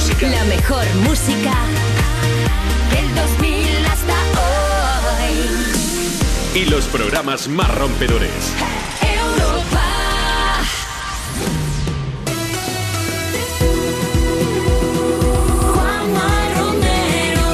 música. La mejor música del 2000 hasta hoy. Y los programas más rompedores. Europa. Juanma Romero.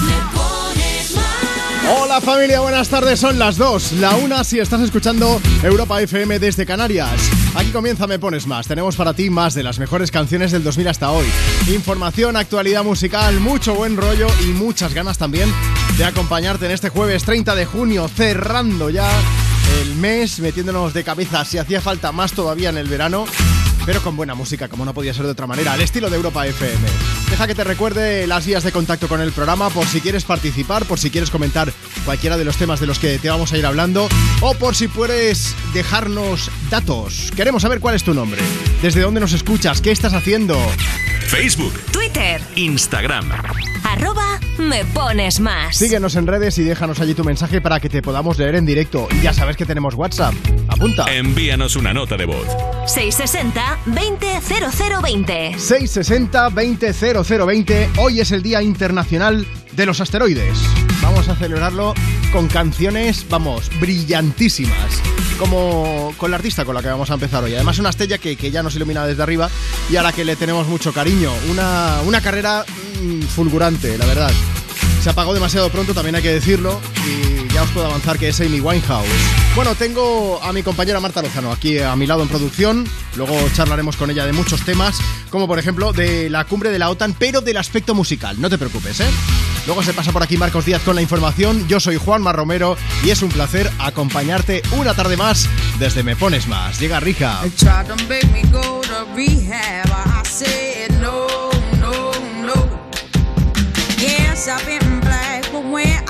Me pones más. Hola familia, buenas tardes, son las 2, la 1 si estás escuchando Europa FM desde Canarias. Aquí comienza Me Pones Más, tenemos para ti más de las mejores canciones del 2000 hasta hoy. Información, actualidad musical, mucho buen rollo y muchas ganas también de acompañarte en este jueves 30 de junio, cerrando ya el mes, metiéndonos de cabeza si hacía falta más todavía en el verano pero con buena música, como no podía ser de otra manera, al estilo de Europa FM. Deja que te recuerde las vías de contacto con el programa por si quieres participar, por si quieres comentar cualquiera de los temas de los que te vamos a ir hablando o por si puedes dejarnos datos. Queremos saber cuál es tu nombre, desde dónde nos escuchas, qué estás haciendo. Facebook, Twitter, Instagram. arroba me pones más. Síguenos en redes y déjanos allí tu mensaje para que te podamos leer en directo. Y ya sabes que tenemos WhatsApp. Apunta. Envíanos una nota de voz. 660 200020. 660 200020. Hoy es el Día Internacional de los Asteroides. Vamos a celebrarlo con canciones, vamos, brillantísimas. Como con la artista con la que vamos a empezar hoy. Además, una estrella que, que ya nos ilumina desde arriba y a la que le tenemos mucho cariño. Una, una carrera mm, fulgurante, la verdad. Se apagó demasiado pronto, también hay que decirlo, y ya os puedo avanzar que es Amy Winehouse. Bueno, tengo a mi compañera Marta Lozano aquí a mi lado en producción, luego charlaremos con ella de muchos temas, como por ejemplo de la cumbre de la OTAN, pero del aspecto musical, no te preocupes, ¿eh? Luego se pasa por aquí Marcos Díaz con la información, yo soy Juan Romero y es un placer acompañarte una tarde más desde Me Pones Más. Llega been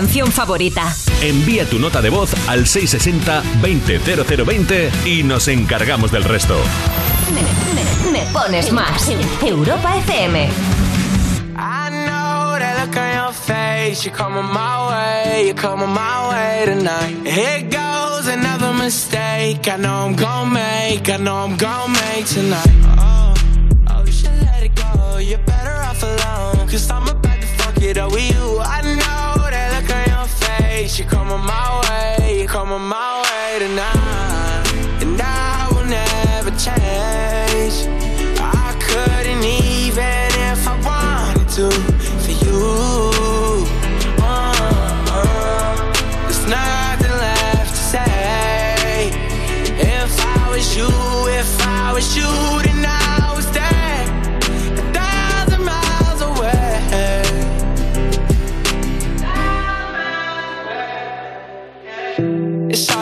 canción favorita. Envía tu nota de voz al 660-200020 y nos encargamos del resto. Me, me- me pones más. Europa FM. I know that look on your face. You're coming my way, you're coming my way tonight. Here goes another mistake. I know I'm gonna make, I know I'm gonna make tonight. Oh, oh, you should let it go. You're better off alone. Cause I'm about to fuck it up with you. I know You're coming my way, coming my way tonight. And I will never change. I couldn't even if I wanted to for you. Uh, uh, there's nothing left to say. If I was you, if I was you,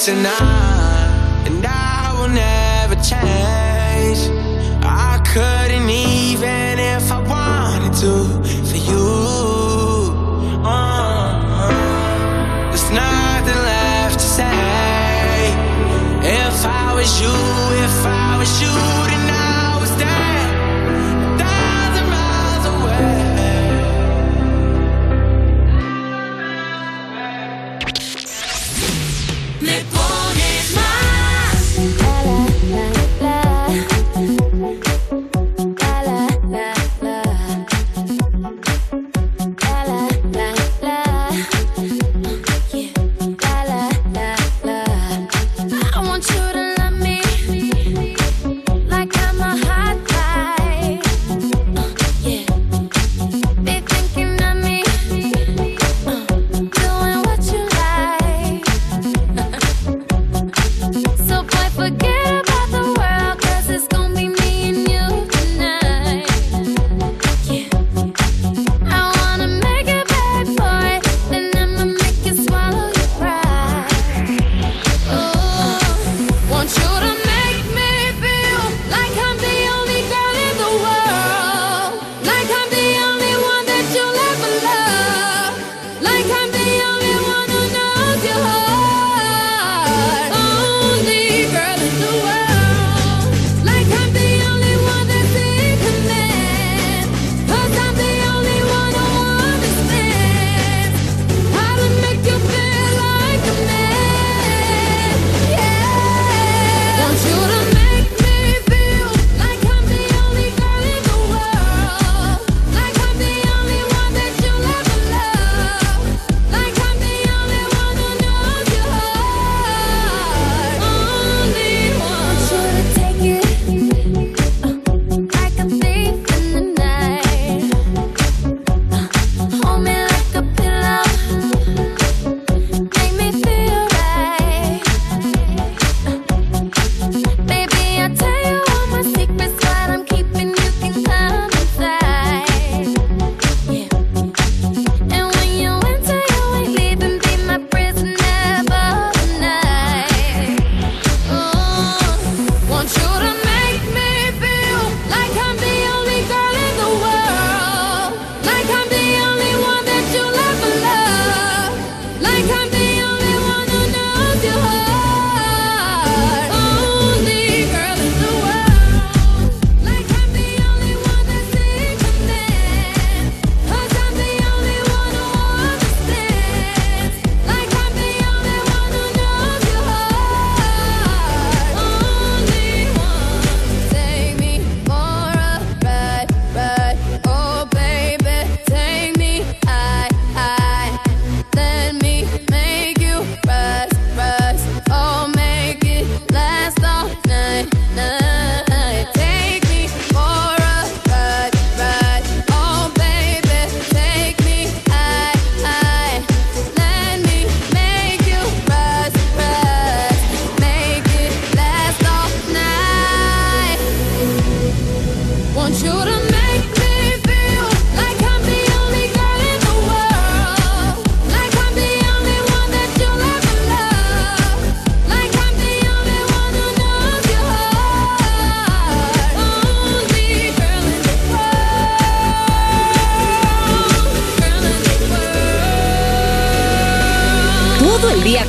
Tonight, and I will never change. I couldn't even if I wanted to for you. Uh, there's nothing left to say. If I was you, if I was you,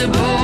Impossible.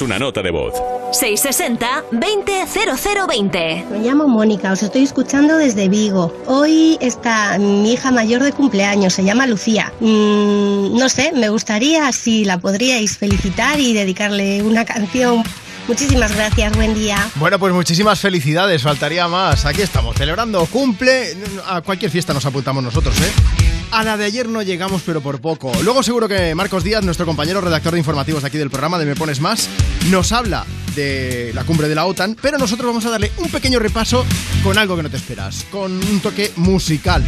Una nota de voz. 660 20 0020. Me llamo Mónica, os estoy escuchando desde Vigo. Hoy está mi hija mayor de cumpleaños, se llama Lucía. Mm, no sé, me gustaría si la podríais felicitar y dedicarle una canción. Muchísimas gracias, buen día. Bueno, pues muchísimas felicidades, faltaría más. Aquí estamos, celebrando cumple. A cualquier fiesta nos apuntamos nosotros, ¿eh? A la de ayer no llegamos, pero por poco. Luego seguro que Marcos Díaz, nuestro compañero redactor de informativos de aquí del programa de Me Pones Más, nos habla de la cumbre de la OTAN, pero nosotros vamos a darle un pequeño repaso con algo que no te esperas, con un toque musical.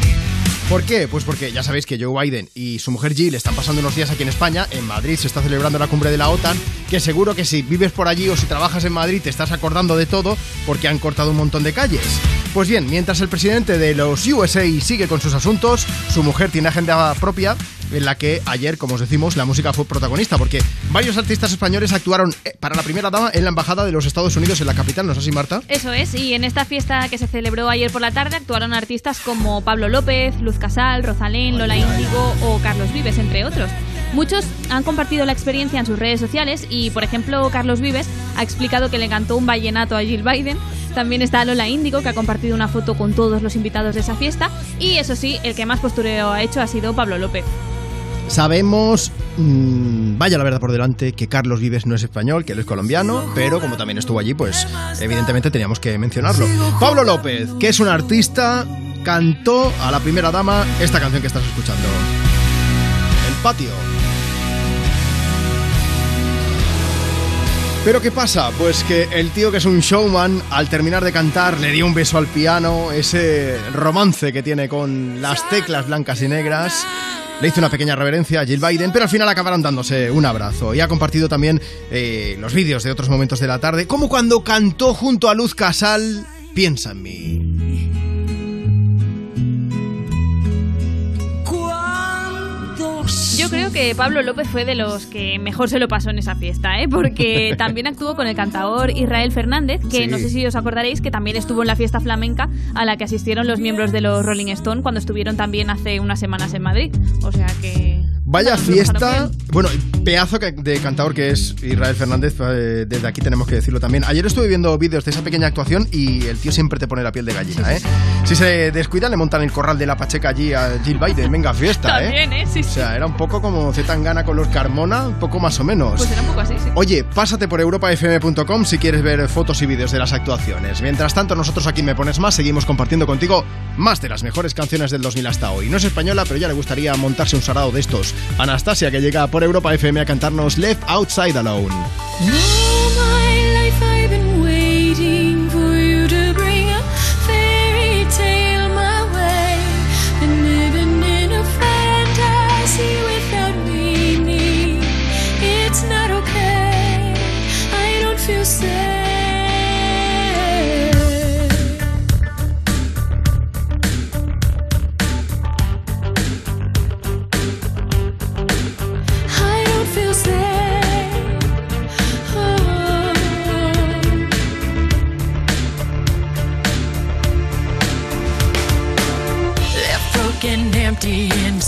¿Por qué? Pues porque ya sabéis que Joe Biden y su mujer Jill están pasando unos días aquí en España. En Madrid se está celebrando la cumbre de la OTAN. Que seguro que si vives por allí o si trabajas en Madrid te estás acordando de todo porque han cortado un montón de calles. Pues bien, mientras el presidente de los USA sigue con sus asuntos, su mujer tiene agenda propia en la que ayer, como os decimos, la música fue protagonista, porque varios artistas españoles actuaron eh, para la primera dama en la Embajada de los Estados Unidos en la capital, ¿no es así, Marta? Eso es, y en esta fiesta que se celebró ayer por la tarde actuaron artistas como Pablo López, Luz Casal, Rosalén, Lola Índigo o Carlos Vives, entre otros. Muchos han compartido la experiencia en sus redes sociales y, por ejemplo, Carlos Vives ha explicado que le cantó un vallenato a Jill Biden, También está Lola Índigo, que ha compartido una foto con todos los invitados de esa fiesta. Y eso sí, el que más postureo ha hecho ha sido Pablo López. Sabemos, mmm, vaya la verdad por delante, que Carlos Vives no es español, que él es colombiano, pero como también estuvo allí, pues evidentemente teníamos que mencionarlo. Pablo López, que es un artista, cantó a la primera dama esta canción que estás escuchando. El patio. Pero ¿qué pasa? Pues que el tío que es un showman, al terminar de cantar, le dio un beso al piano, ese romance que tiene con las teclas blancas y negras. Le hizo una pequeña reverencia a Jill Biden, pero al final acabaron dándose un abrazo. Y ha compartido también eh, los vídeos de otros momentos de la tarde, como cuando cantó junto a Luz Casal, Piensa en mí. Yo creo que Pablo López fue de los que mejor se lo pasó en esa fiesta, ¿eh? porque también actuó con el cantador Israel Fernández, que Sí. no sé si os acordaréis que también estuvo en la fiesta flamenca a la que asistieron los miembros de los Rolling Stone cuando estuvieron también hace unas semanas en Madrid. O sea que... Vaya fiesta. Bueno, pedazo de cantador que es Israel Fernández, eh, desde aquí tenemos que decirlo también. Ayer estuve viendo vídeos de esa pequeña actuación y el tío siempre te pone la piel de gallina, ¿eh? Si se descuida, le montan el corral de la Pacheca allí a Jill Biden. Venga, fiesta, ¿eh? También, ¿eh? Sí, O sea, era un poco como Zetangana con los Carmona, un poco más o menos. Pues era un poco así, sí. Oye, pásate por europafm.com si quieres ver fotos y vídeos de las actuaciones. Mientras tanto, nosotros aquí me pones más, seguimos compartiendo contigo más de las mejores canciones del 2000 hasta hoy. No es española, pero ya le gustaría montarse un sarado de estos. Anastasia, que llega por Europa FM a cantarnos Left Outside Alone.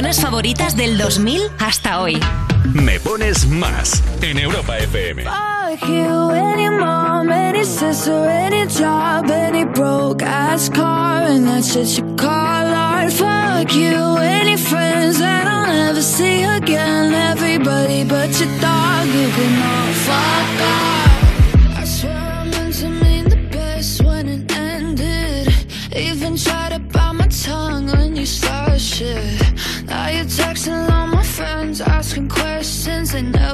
canciones favoritas del 2000 hasta hoy. Me pones más en Europa FM. Fuck you, any mom, any sister, any job, any broke ass car, and you call art. Fuck you, any friends that I'll never see again. Everybody but your dog, you can all fuck off. I swear I meant to mean the best when it ended. Even tried to bite my tongue when you started shit.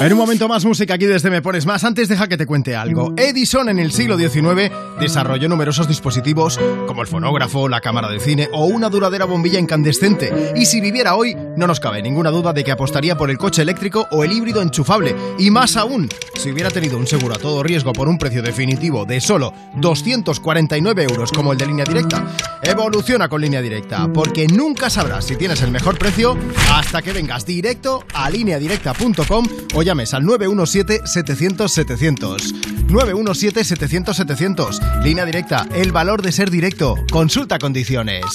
En un momento más música aquí desde Me Pones Más. Antes deja que te cuente algo. Edison en el siglo XIX desarrolló numerosos dispositivos como el fonógrafo, la cámara de cine o una duradera bombilla incandescente. Y si viviera hoy, no nos cabe ninguna duda de que apostaría por el coche eléctrico o el híbrido enchufable. Y más aún, si hubiera tenido un seguro a todo riesgo por un precio definitivo de solo 249 euros como el de línea directa, evoluciona con línea directa, porque nunca sabrás si tienes el mejor precio hasta que vengas directo a lineadirecta.com o llames al 917-700-700. 917-700-700. Línea directa, el valor de ser directo. Consulta condiciones.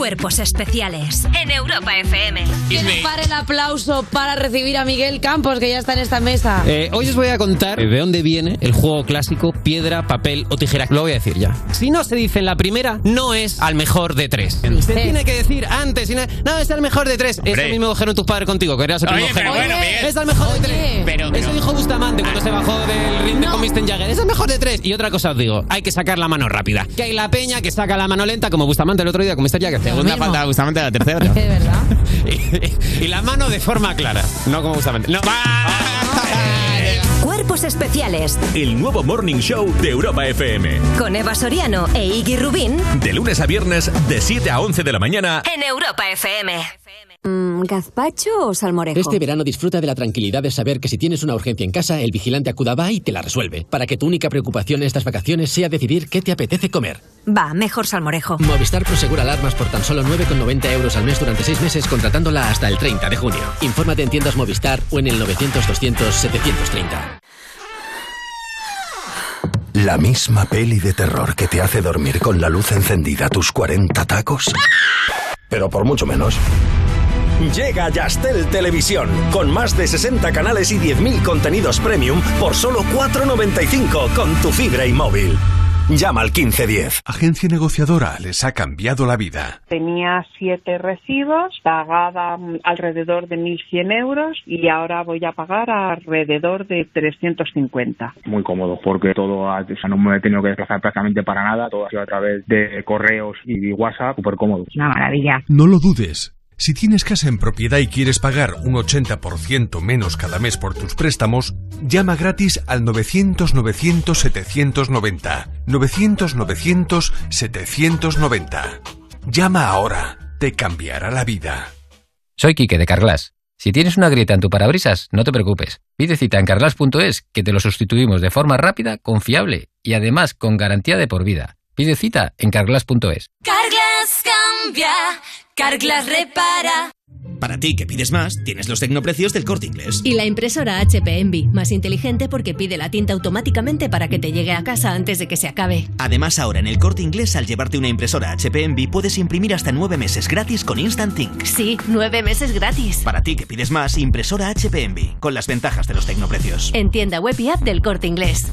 Cuerpos especiales en Europa FM. Que no pare el aplauso para recibir a Miguel Campos, que ya está en esta mesa. Eh, hoy os voy a contar de dónde viene el juego clásico piedra, papel o tijera. Lo voy a decir ya. Si no se dice en la primera, no es al mejor de tres. Se tiene que decir antes. si no, no, es al mejor de tres. Eso mismo dijeron tus padres contigo, que eras el Oye, primogénito. pero bueno, Miguel. Es al mejor de tres. Pero- Eso pero- dijo Bustamante cuando se bajó del ring de con Mr. Jagger. Es el mejor de tres. Y otra cosa os digo, hay que sacar la mano rápida. Que hay la peña que saca la mano lenta, como Bustamante el otro día con Mr. Jagger. Segunda falta de Bustamante, la tercera. De verdad. y, y la mano de forma clara, no como Bustamante. No. Cuerpos especiales El nuevo Morning Show de Europa FM. con Eva Soriano e Iggy Rubín De lunes a viernes, de 7 a 11 de la mañana. en Europa FM. Mm, ¿Gazpacho o salmorejo? Este verano disfruta de la tranquilidad de saber que si tienes una urgencia en casa, el vigilante acudaba y te la resuelve. Para que tu única preocupación estas vacaciones sea decidir qué te apetece comer. Va, mejor salmorejo. Movistar Prosegura alarmas por tan solo 9,90 euros al mes durante 6 meses contratándola hasta el 30 de junio. Infórmate en tiendas Movistar o en el 900-200-730. La misma peli de terror que te hace dormir con la luz encendida tus 40 tacos. Pero por mucho menos. Llega Yastel Televisión, con más de 60 canales y 10.000 contenidos premium por solo 4,95 con tu fibra y móvil. Llama al 1510. Agencia negociadora les ha cambiado la vida. Tenía siete recibos, pagaba alrededor de 1.100 euros y ahora voy a pagar alrededor de 350. muy cómodo porque todo, ha- o sea, no me he tenido que desplazar prácticamente para nada, todo ha sido a través de correos y WhatsApp, súper cómodo. Una maravilla. No lo dudes. Si tienes casa en propiedad y quieres pagar un 80% menos cada mes por tus préstamos, llama gratis al 900-900-790. 900-900-790. Llama ahora. Te cambiará la vida. Soy Quique de Carglass. Si tienes una grieta en tu parabrisas, no te preocupes. Pide cita en carglass.es que te lo sustituimos de forma rápida, confiable y además con garantía de por vida. Pide cita en carglass.es. Cambia, Carglass repara. Para ti que pides más, tienes los tecnoprecios del corte inglés. Y la impresora HP Envy, más inteligente porque pide la tinta automáticamente para que te llegue a casa antes de que se acabe. Además, ahora en el corte inglés, al llevarte una impresora HP Envy, puedes imprimir hasta nueve meses gratis con Instant Ink. Sí, nueve meses gratis. Para ti que pides más, impresora HP Envy, con las ventajas de los tecnoprecios. En tienda web y app del corte inglés.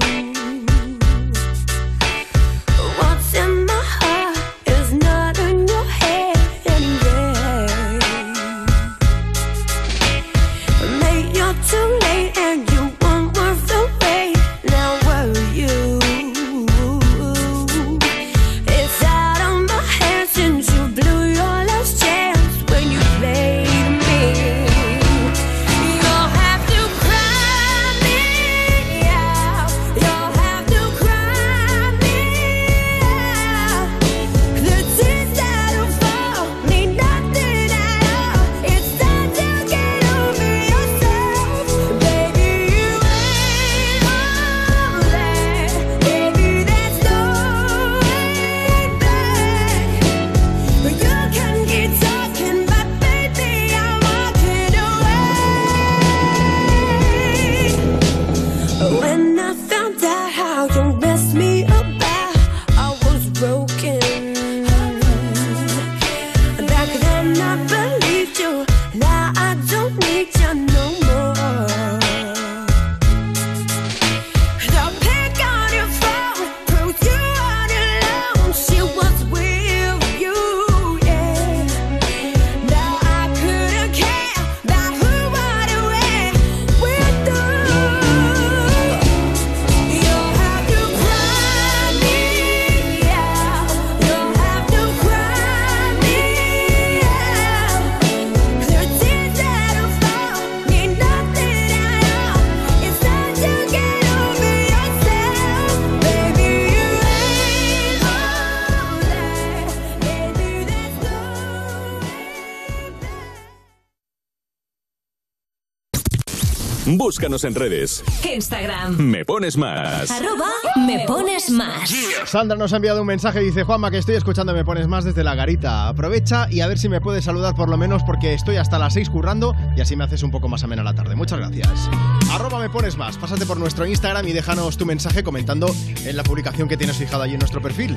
Búscanos en redes. Instagram. Me pones más. Arroba me pones más. Sandra nos ha enviado un mensaje, dice Juanma que estoy escuchando Me Pones Más desde la garita. Aprovecha y a ver si me puedes saludar por lo menos porque estoy hasta las 6 currando y así me haces un poco más amena la tarde. Muchas gracias. Arroba Me Pones Más. Pásate por nuestro Instagram y déjanos tu mensaje comentando en la publicación que tienes fijada allí en nuestro perfil.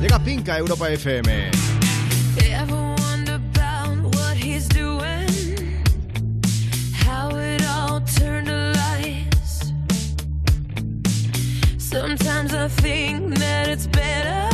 Llega Pinca, Europa FM. Sometimes I think that it's better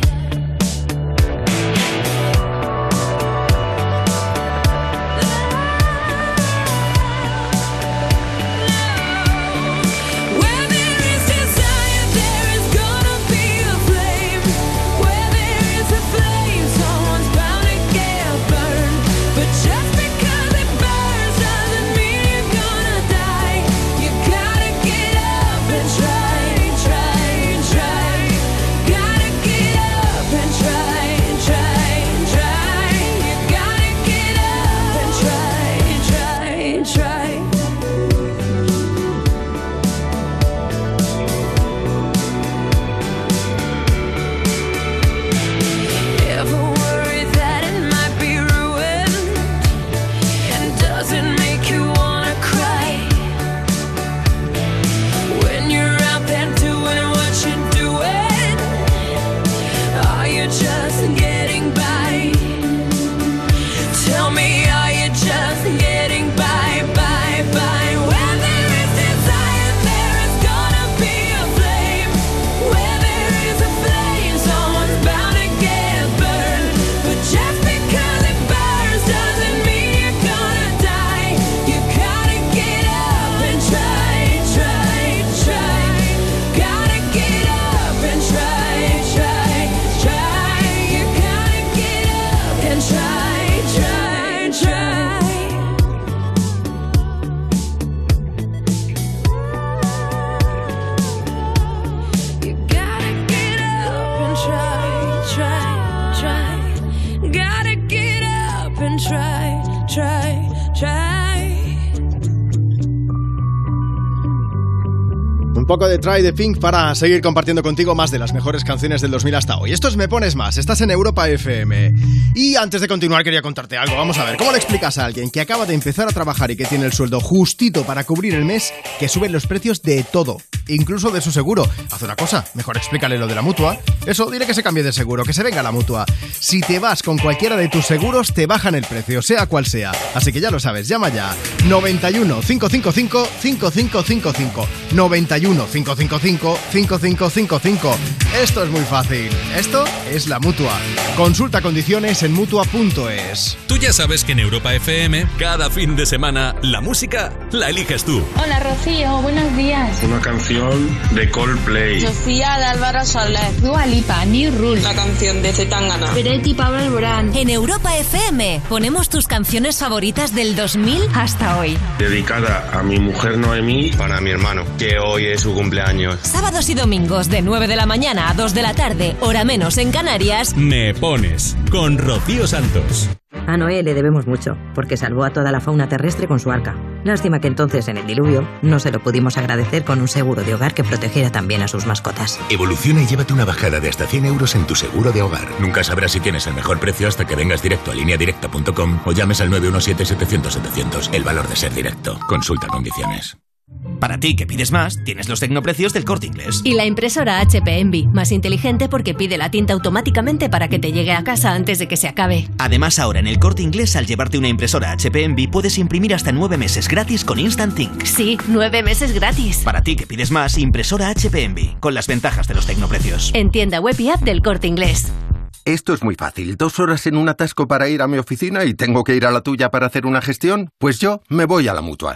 Poco de Try the Pink para seguir compartiendo contigo más de las mejores canciones del 2000 hasta hoy. Esto es Me Pones Más, estás en Europa FM. Y antes de continuar quería contarte algo. Vamos a ver, ¿cómo le explicas a alguien que acaba de empezar a trabajar y que tiene el sueldo justito para cubrir el mes que suben los precios de todo? Incluso de su seguro. Haz una cosa, mejor explícale lo de la mutua. Eso, dile que se cambie de seguro, que se venga la mutua. Si te vas con cualquiera de tus seguros, te bajan el precio, sea cual sea. Así que ya lo sabes, llama ya. 91 555 5555. 91 555 5555. Esto es muy fácil. Esto es la mutua. Consulta condiciones en mutua.es. Tú ya sabes que en Europa FM, cada fin de semana, la música la eliges tú. Hola Rocío, buenos días. Una canción de Coldplay. Sofía de Álvaro Soler. Dua Lipa, New Rule. La canción de Zetangana. Peretti Pablo Alborán. En Europa FM ponemos tus canciones favoritas del 2000 hasta hoy. Dedicada a mi mujer Noemí. Para mi hermano, que hoy es su cumpleaños. Sábados y domingos de 9 de la mañana a 2 de la tarde, hora menos en Canarias. Me pones con Rocío Santos. A Noé le debemos mucho, porque salvó a toda la fauna terrestre con su arca. Lástima que entonces, en el diluvio, no se lo pudimos agradecer con un seguro de hogar que protegiera también a sus mascotas. Evoluciona y llévate una bajada de hasta 100 euros en tu seguro de hogar. Nunca sabrás si tienes el mejor precio hasta que vengas directo a lineadirecta.com o llames al 917-700-700. El valor de ser directo. Consulta condiciones. Para ti que pides más, tienes los tecnoprecios del corte inglés. Y la impresora HP Envy, más inteligente porque pide la tinta automáticamente para que te llegue a casa antes de que se acabe. Además, ahora en el corte inglés, al llevarte una impresora HP Envy, puedes imprimir hasta nueve meses gratis con Instant Ink. Sí, nueve meses gratis. Para ti que pides más, impresora HP Envy, con las ventajas de los tecnoprecios. En tienda web y app del corte inglés. Esto es muy fácil. Dos horas en un atasco para ir a mi oficina y tengo que ir a la tuya para hacer una gestión. Pues yo me voy a la mutua.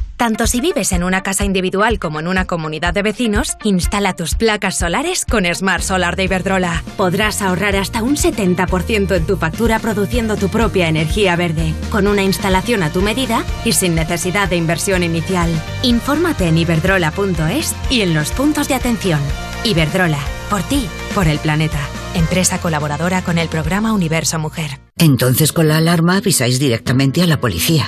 Tanto si vives en una casa individual como en una comunidad de vecinos, instala tus placas solares con Smart Solar de Iberdrola. Podrás ahorrar hasta un 70% en tu factura produciendo tu propia energía verde, con una instalación a tu medida y sin necesidad de inversión inicial. Infórmate en iberdrola.es y en los puntos de atención. Iberdrola, por ti, por el planeta. Empresa colaboradora con el programa Universo Mujer. Entonces con la alarma avisáis directamente a la policía.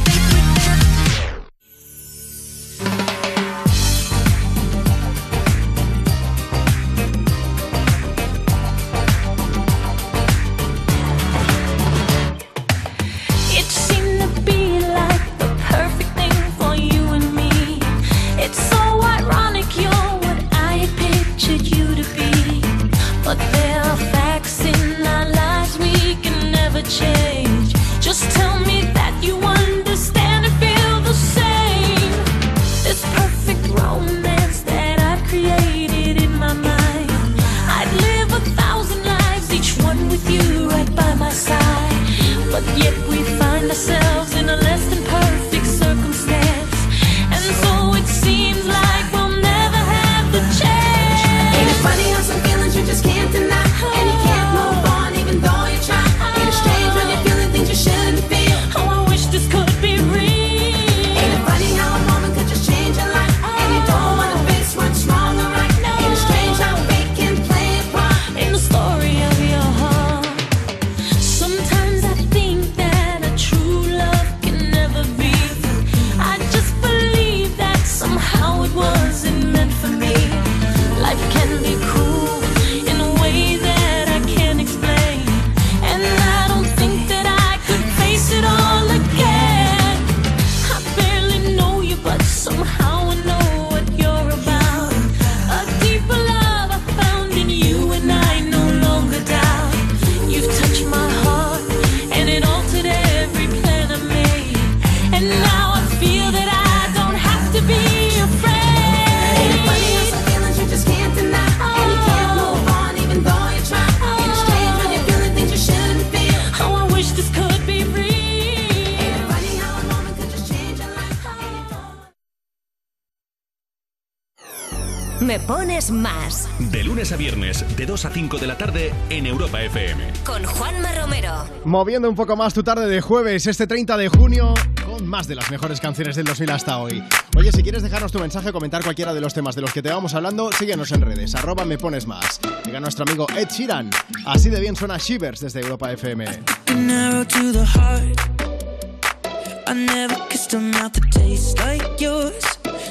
más. De lunes a viernes, de 2 a 5 de la tarde, en Europa FM. Con Juanma Romero. Moviendo un poco más tu tarde de jueves, este 30 de junio, con más de las mejores canciones del 2000 hasta hoy. Oye, si quieres dejarnos tu mensaje o comentar cualquiera de los temas de los que te vamos hablando, síguenos en redes, arroba me pones más. Llega nuestro amigo Ed Sheeran. Así de bien suena Shivers desde Europa FM.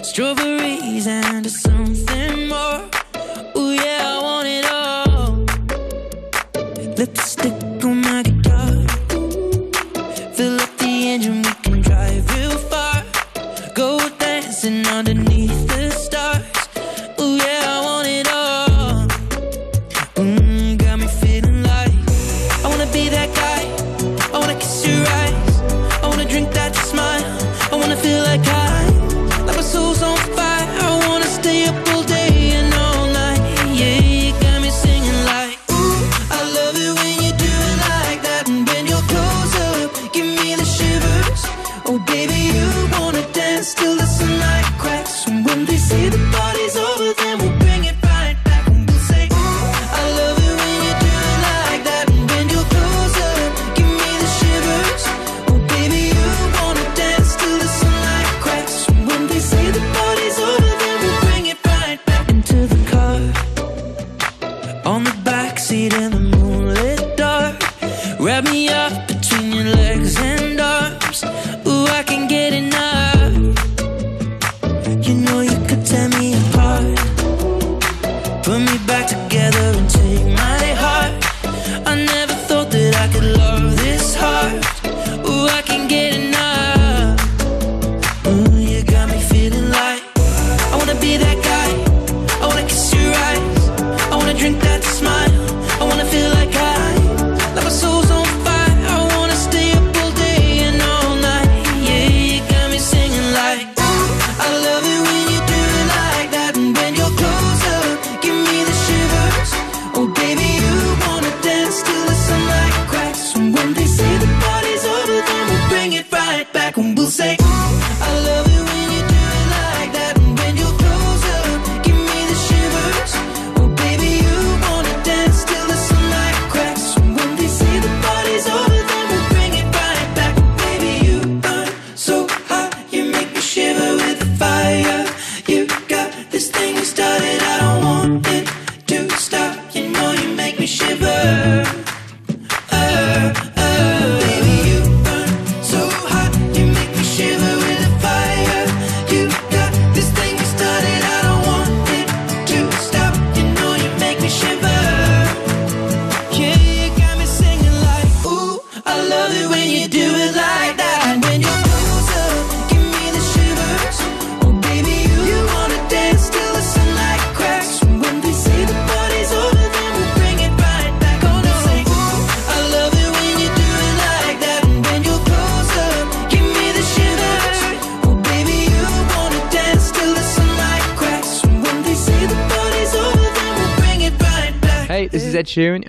strawberries and something more. Ooh, yeah, I want it all. Lipstick on my guitar. Fill up the engine, we can drive real far. Go dancing underneath.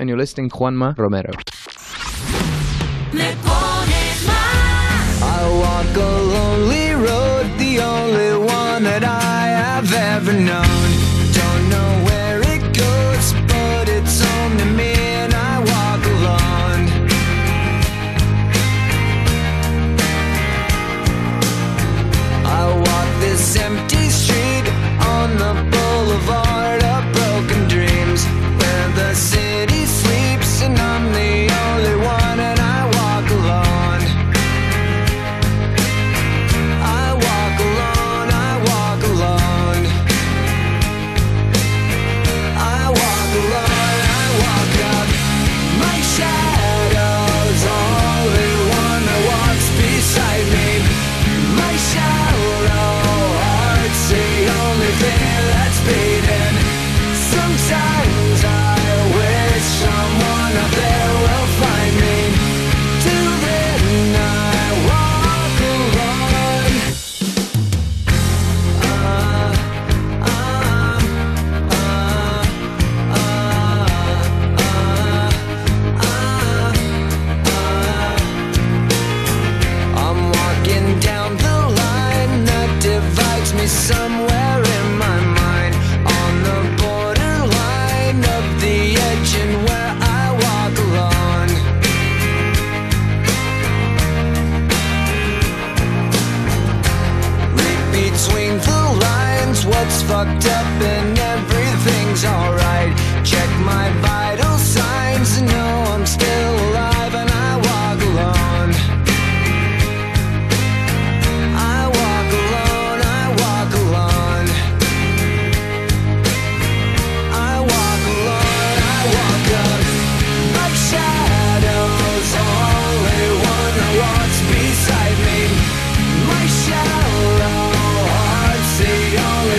And you're listening Juanma Romero.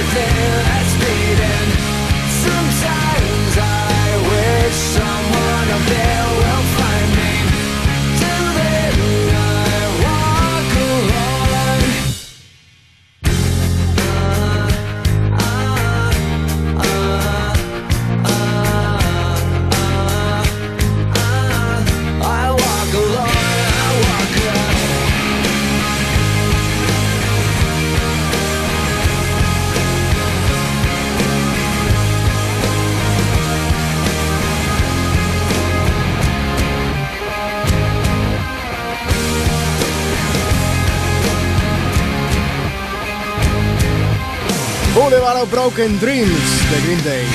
everything. Broken Dreams de Green Day. Eh,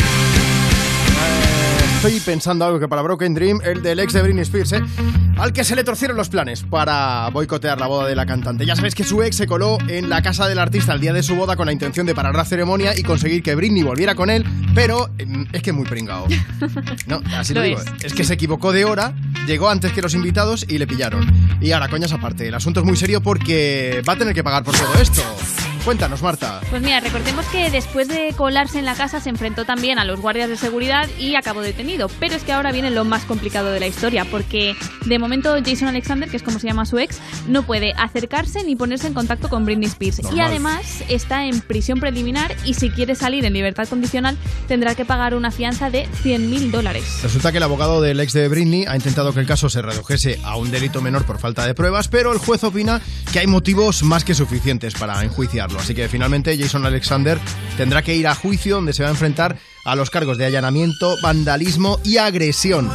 Estoy pensando algo que para Broken Dream, el del ex de Britney Spears, ¿eh? al que se le torcieron los planes para boicotear la boda de la cantante. Ya sabéis que su ex se coló en la casa del artista el día de su boda con la intención de parar la ceremonia y conseguir que Britney volviera con él, pero mm, es que es muy pringao. No, así lo, Lo digo. es. Es que se equivocó de hora, llegó antes que los invitados y le pillaron. Y ahora, coñas aparte, el asunto es muy serio porque va a tener que pagar por todo esto. Cuéntanos, Marta. Pues mira, recordemos que después de colarse en la casa se enfrentó también a los guardias de seguridad y acabó detenido. Pero es que ahora viene lo más complicado de la historia, porque de momento Jason Alexander, que es como se llama su ex, no puede acercarse ni ponerse en contacto con Britney Spears. Y además está en prisión preliminar y si quiere salir en libertad condicional tendrá que pagar una fianza de 100.000 dólares. Resulta que el abogado del ex de Britney ha intentado que el caso se redujese a un delito menor por falta de pruebas, pero el juez opina que hay motivos más que suficientes para enjuiciarlo. Así que finalmente Jason Alexander tendrá que ir a juicio donde se va a enfrentar a los cargos de allanamiento, vandalismo y agresión.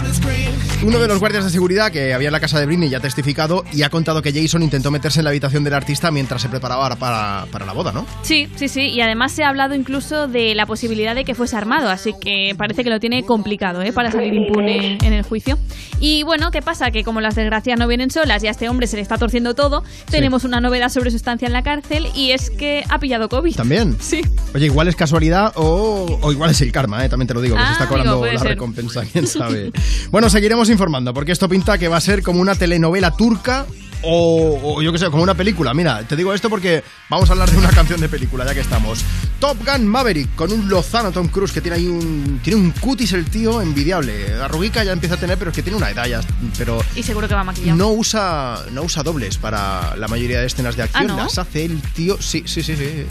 Uno de los guardias de seguridad que había en la casa de Britney ya ha testificado y ha contado que Jason intentó meterse en la habitación del artista mientras se preparaba para, para la boda, ¿no? Sí, sí, sí. Y además se ha hablado incluso de la posibilidad de que fuese armado, así que parece que lo tiene complicado ¿eh? para salir impune en el juicio. Y bueno, ¿qué pasa? Que como las desgracias no vienen solas y a este hombre se le está torciendo todo, tenemos una novedad sobre su estancia en la cárcel y es que ha pillado COVID. ¿También? Sí. Oye, igual es casualidad o, o igual es el karma, ¿eh? también te lo digo, que Ah, se está amigo, cobrando la ser. recompensa, quién sabe. bueno, seguiremos informando, porque esto pinta que va a ser como una telenovela turca o, o yo qué sé, como una película. Mira, te digo esto porque vamos a hablar de una canción de película, ya que estamos. Top Gun Maverick, con un lozano Tom Cruise que tiene ahí un. Tiene un cutis el tío envidiable. Arruguica ya empieza a tener, pero es que tiene una edad ya. Pero Y seguro que va maquillado. no usa, no usa dobles para la mayoría de escenas de acción. ¿no? Las hace el tío. Sí, sí, sí, sí.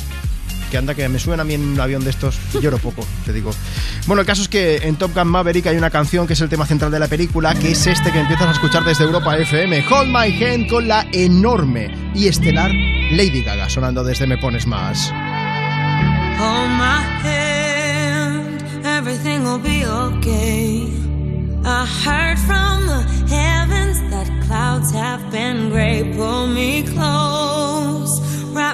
Que anda, que me suena a mí en un avión de estos. Lloro poco, te digo. Bueno, el caso es que en Top Gun Maverick hay una canción que es el tema central de la película, que es este que empiezas a escuchar desde Europa FM. Hold My Hand con la enorme y estelar Lady Gaga sonando desde Me Pones Más. Hold my hand, everything will be okay. I heard from the heavens that clouds have been gray. Pull me close,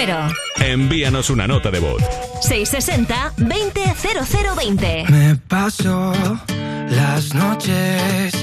Romero. Envíanos una nota de voz. 660-200020. Me paso las noches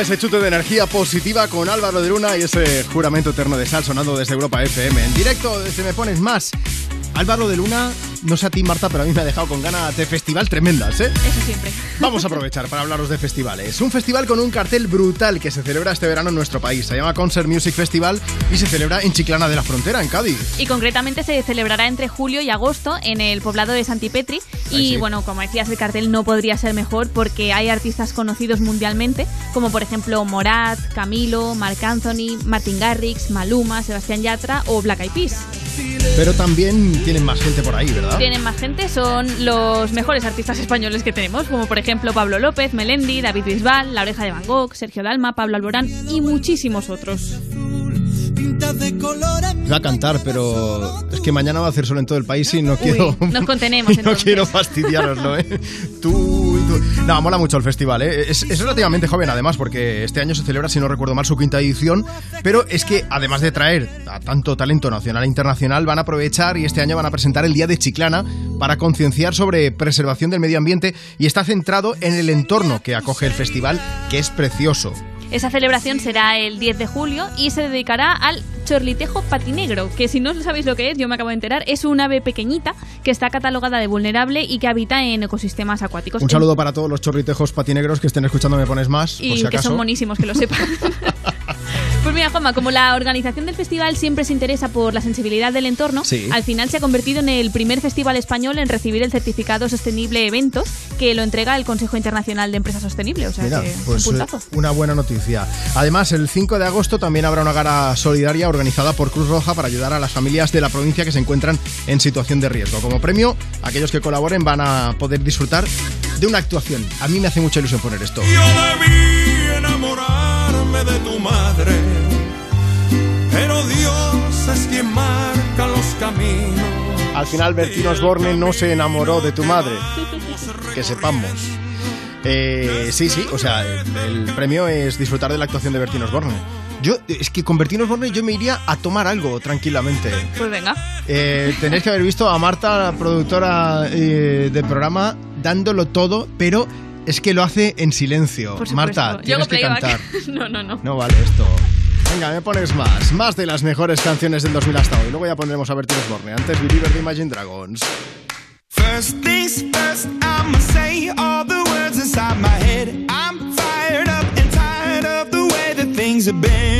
Estaba ese chute de energía positiva con Álvaro de Luna y ese juramento eterno de sal sonando desde Europa FM. En directo desde Me Pones Más. Álvaro de Luna, no sé a ti Marta, pero a mí me ha dejado con ganas de festival tremendas, ¿eh? Eso siempre. Vamos a aprovechar para hablaros de festivales. Un festival con un cartel brutal que se celebra este verano en nuestro país. Se llama Concert Music Festival y se celebra en Chiclana de la Frontera, en Cádiz. Y concretamente se celebrará entre julio y agosto en el poblado de Santipetri. Y sí. bueno, como decías, el cartel no podría ser mejor porque hay artistas conocidos mundialmente, como por ejemplo Morat, Camilo, Marc Anthony, Martin Garrix, Maluma, Sebastián Yatra o Black Eyed Peas. Pero también tienen más gente por ahí, ¿verdad? Tienen más gente, son los mejores artistas españoles que tenemos, como por ejemplo Pablo López, Melendi, David Bisbal, La Oreja de Van Gogh, Sergio Dalma, Pablo Alborán y muchísimos otros. Va a cantar, pero es que mañana va a hacer sol en todo el país y no quiero. nos contenemos, no quiero fastidiaroslo, ¿eh? No, mola mucho el festival, ¿eh? Es, es relativamente joven, además, porque este año se celebra, si no recuerdo mal, su quinta edición. Pero es que, además de traer a tanto talento nacional e internacional, van a aprovechar y este año van a presentar el Día de Chiclana para concienciar sobre preservación del medio ambiente y está centrado en el entorno que acoge el festival, que es precioso. Esa celebración será el 10 de julio y se dedicará al chorlitejo patinegro, que si no sabéis lo que es, yo me acabo de enterar, es un ave pequeñita que está catalogada de vulnerable y que habita en ecosistemas acuáticos. Un saludo para todos los chorritejos patinegros que estén escuchando Me Pones Más, por y que son monísimos, que lo sepan. Pues mira, Juanma, como la organización del festival siempre se interesa por la sensibilidad del entorno, Sí. al final se ha convertido en el primer festival español en recibir el certificado sostenible eventos que lo entrega el Consejo Internacional de Empresa Sostenible. O sea, Mira, que pues un eh, puntazo. una buena noticia. Además, el 5 de agosto también habrá una gara solidaria organizada por Cruz Roja para ayudar a las familias de la provincia que se encuentran en situación de riesgo. Como premio, aquellos que colaboren van a poder disfrutar de una actuación. A mí me hace mucha ilusión poner esto. Yo debí de tu madre, pero Dios es quien marca los caminos. Al final, Bertín Osborne no se enamoró de tu madre. Que sepamos. Eh, sí, sí, o sea, el, el premio es disfrutar de la actuación de Bertín Osborne. Yo, es que con Bertín Osborne yo me iría a tomar algo tranquilamente. Pues venga. Eh, tenéis que haber visto a Marta, la productora eh, del programa, dándolo todo, pero es que lo hace en silencio. Marta, tienes que cantar. no, no, no. No vale esto. Venga, me pones más. Más de las mejores canciones del 2000 hasta hoy. Luego ya pondremos a Bertín Osborne. Antes Believer de Imagine Dragons. First things first, I'ma say all the words inside my head. I'm fired up and tired of the way that things have been.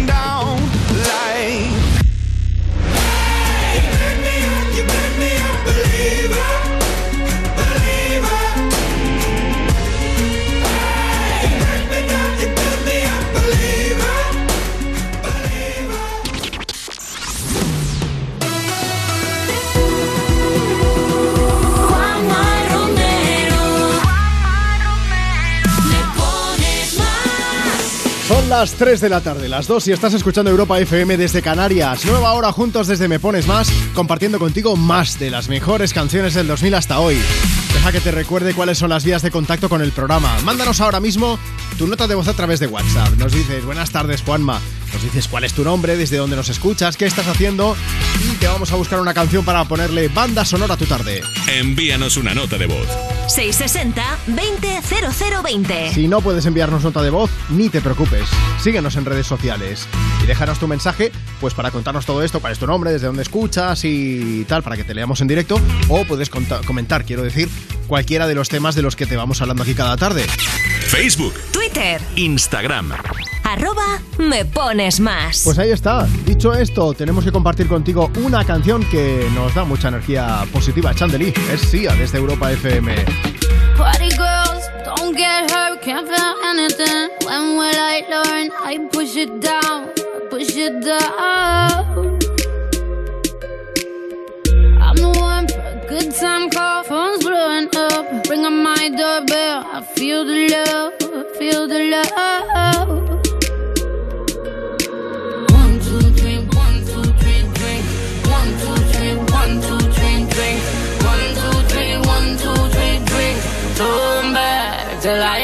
las 3 de la tarde, las 2 y estás escuchando Europa FM desde Canarias. Nueva hora juntos desde Me Pones Más, compartiendo contigo más de las mejores canciones del 2000 hasta hoy. Deja que te recuerde cuáles son las vías de contacto con el programa. Mándanos ahora mismo tu nota de voz a través de WhatsApp. Nos dices, buenas tardes Juanma. Nos dices cuál es tu nombre, desde dónde nos escuchas, qué estás haciendo y te vamos a buscar una canción para ponerle banda sonora a tu tarde. Envíanos una nota de voz. 660-200020. Si no puedes enviarnos nota de voz, ni te preocupes. Síguenos en redes sociales y déjanos tu mensaje, pues para contarnos todo esto, cuál es tu nombre, desde dónde escuchas y tal, para que te leamos en directo. O puedes comentar, quiero decir, cualquiera de los temas de los que te vamos hablando aquí cada tarde. Facebook, Twitter, Instagram. arroba me pones más. Pues ahí está. Dicho esto, tenemos que compartir contigo una canción que nos da mucha energía positiva. Chandelier, es Sia desde Europa FM. Party girls, don't get hurt, can't feel anything. When will I learn? I push it down, push it down. Good time call, phone's blowing up. Ring on my doorbell, I feel the love, feel the love. One, two, three, one, two, three, drink. One, two, three, one, two, three, drink. One, two, three, one, two, three, drink. Back till I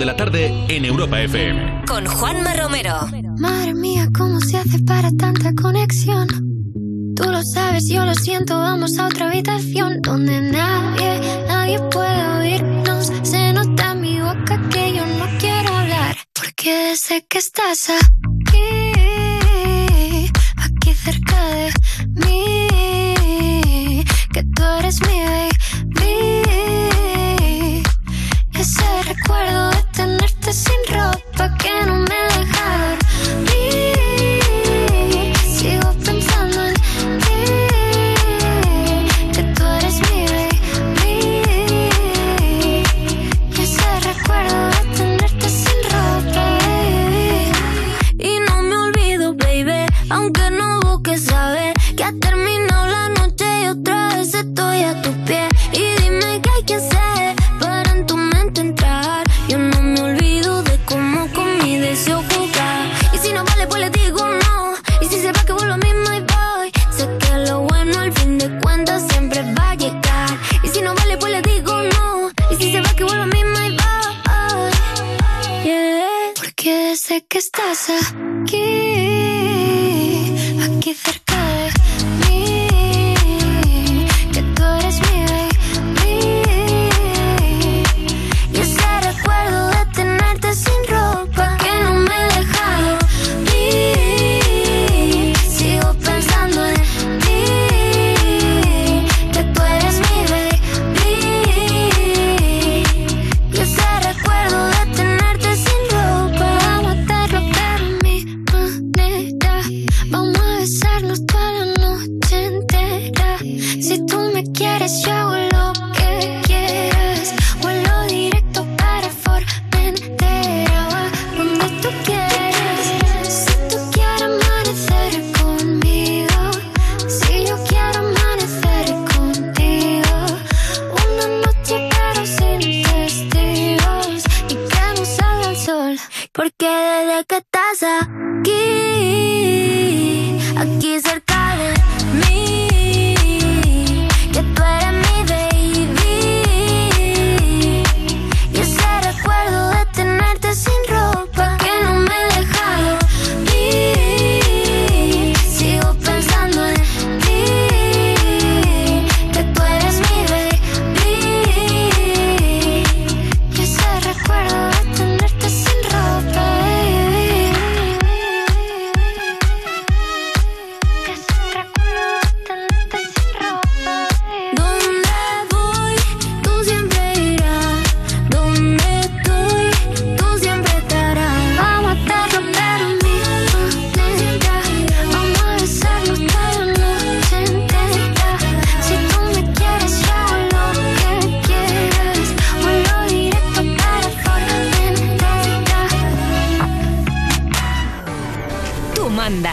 de la tarde en Europa FM. Con Juanma Romero.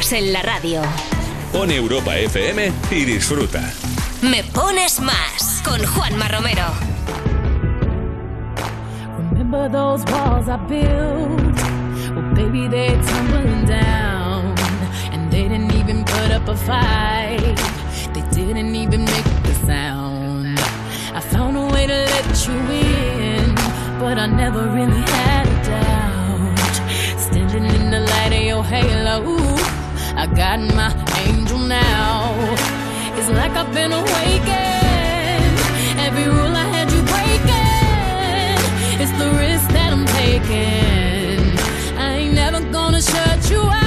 En la radio. Pon Europa FM y disfruta. Me pones más con Juanma Romero. Remember those walls I built? Well, baby, they're tumbling down. And they didn't even put up a fight. They didn't even make the sound. I found a way to let you in, but I never really had a doubt. Standing in the light of your halo. I got my angel now. It's like I've been awakened. Every rule I had you breaking. It's the risk that I'm taking. I ain't never gonna shut you out.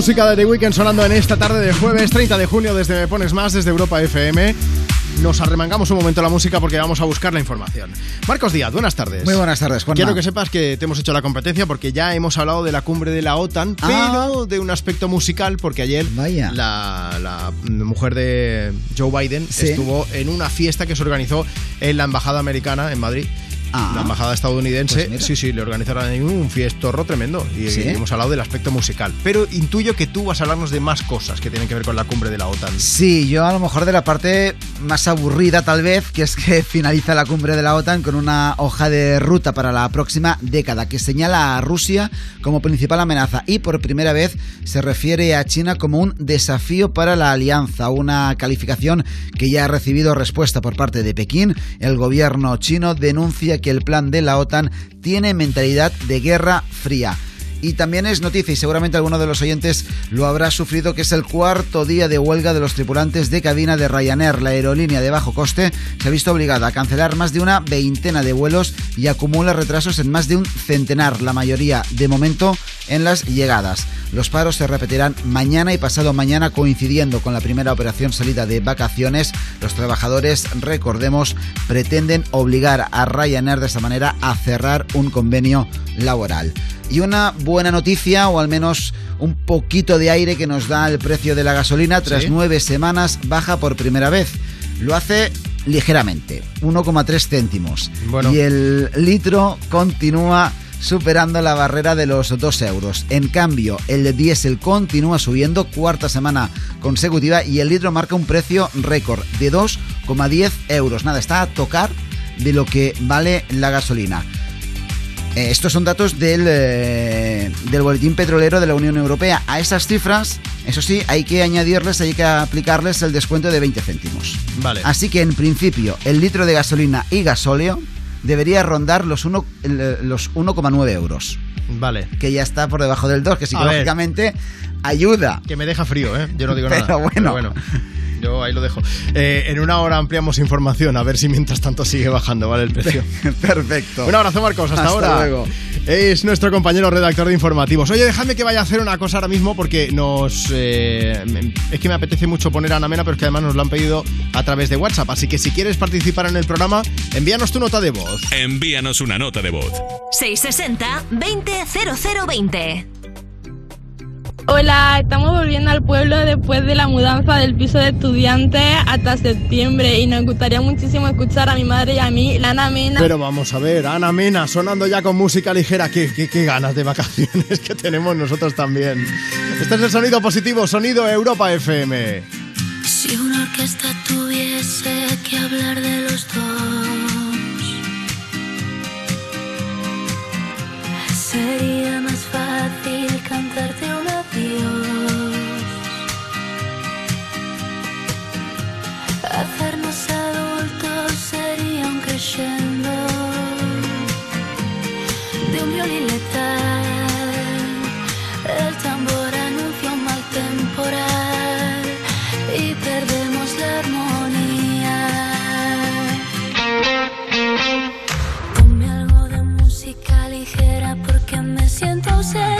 Música de The Weeknd sonando en esta tarde de jueves 30 de junio desde Me Pones Más, desde Europa FM. Nos arremangamos un momento la música porque vamos a buscar la información. Marcos Díaz, buenas tardes. Muy buenas tardes, Juanma. Quiero que sepas que te hemos hecho la competencia porque ya hemos hablado de la cumbre de la OTAN, Ah. pero de un aspecto musical porque ayer La, la mujer de Joe Biden Sí. estuvo en una fiesta que se organizó en la Embajada Americana en Madrid. Ah. La embajada estadounidense, Pues sí, sí, le organizaron ahí un fiestorro tremendo y, ¿Sí? y hemos hablado del aspecto musical. Pero intuyo que tú vas a hablarnos de más cosas que tienen que ver con la cumbre de la OTAN. Sí, yo a lo mejor de la parte más aburrida tal vez, que es que finaliza la cumbre de la OTAN con una hoja de ruta para la próxima década que señala a Rusia como principal amenaza y por primera vez se refiere a China como un desafío para la alianza, una calificación que ya ha recibido respuesta por parte de Pekín. El gobierno chino denuncia que el plan de la OTAN tiene mentalidad de guerra fría. Y también es noticia, y seguramente alguno de los oyentes lo habrá sufrido, que es el cuarto día de huelga de los tripulantes de cabina de Ryanair. La aerolínea de bajo coste se ha visto obligada a cancelar más de una veintena de vuelos y acumula retrasos en más de un centenar, la mayoría de momento en las llegadas. Los paros se repetirán mañana y pasado mañana coincidiendo con la primera operación salida de vacaciones. Los trabajadores, recordemos, pretenden obligar a Ryanair de esta manera a cerrar un convenio laboral. Y una buena noticia, o al menos un poquito de aire que nos da el precio de la gasolina, tras Sí. nueve semanas baja por primera vez. Lo hace ligeramente, 1,3 céntimos. Bueno. Y el litro continúa superando la barrera de los 2 euros. En cambio, el diésel continúa subiendo cuarta semana consecutiva y el litro marca un precio récord de 2,10 euros. Nada, está a tocar de lo que vale la gasolina. Eh, estos son datos del, eh, del Boletín Petrolero de la Unión Europea. A esas cifras, eso sí, hay que añadirles, hay que aplicarles el descuento de 20 céntimos. Vale. Así que en principio, el litro de gasolina y gasóleo debería rondar los uno- el- los 1,9 euros. Vale. Que ya está por debajo del 2, que psicológicamente ayuda. Que me deja frío, ¿eh? Yo no digo Pero nada. bueno. Yo ahí lo dejo. Eh, en una hora ampliamos información, a ver si mientras tanto sigue bajando, ¿vale? El precio. Perfecto. Un abrazo, Marcos. Hasta, Hasta ahora. luego. Es nuestro compañero redactor de informativos. Oye, dejadme que vaya a hacer una cosa ahora mismo porque nos. eh, es que me apetece mucho poner a Ana Mena, pero es que además nos lo han pedido a través de WhatsApp. Así que si quieres participar en el programa, envíanos tu nota de voz. Envíanos una nota de voz. 660 200020. Hola, estamos volviendo al pueblo después de la mudanza del piso de estudiantes hasta septiembre y nos gustaría muchísimo escuchar a mi madre y a mí, Lana Mena. Pero vamos a ver, Ana Mena sonando ya con música ligera. Qué, qué- qué ganas de vacaciones que tenemos nosotros también. Este es el sonido positivo, sonido Europa FM. Si una orquesta tuviese que hablar de los dos, sería más fácil cantarte adiós. Hacernos adultos sería un crescendo de un violín letal. El tambor anuncia un mal temporal y perdemos la armonía. Ponme algo de música ligera porque me siento ausente.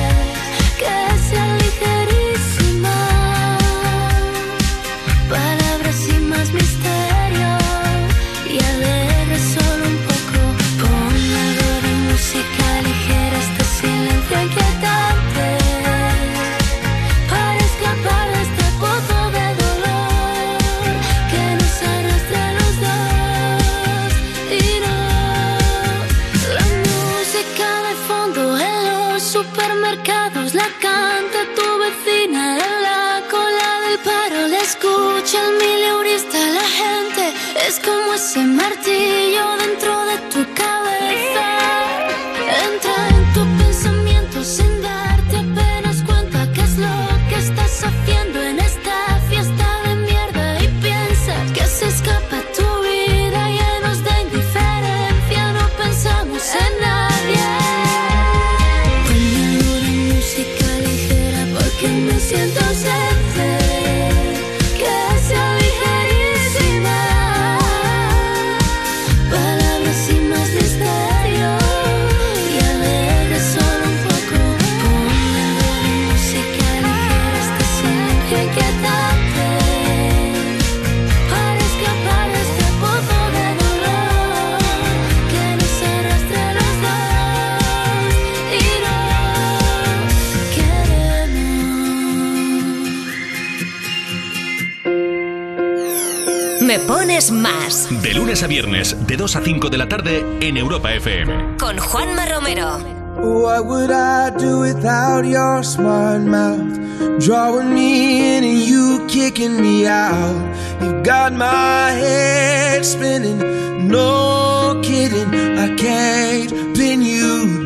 Que sea ligerísima. Pones más. De lunes a viernes, de 2 a 5 de la tarde en Europa FM. Con Juanma Romero. What would I do without your smart mouth? Drawing me in and you kicking me out. You got my head spinning, no kidding. I can't pin you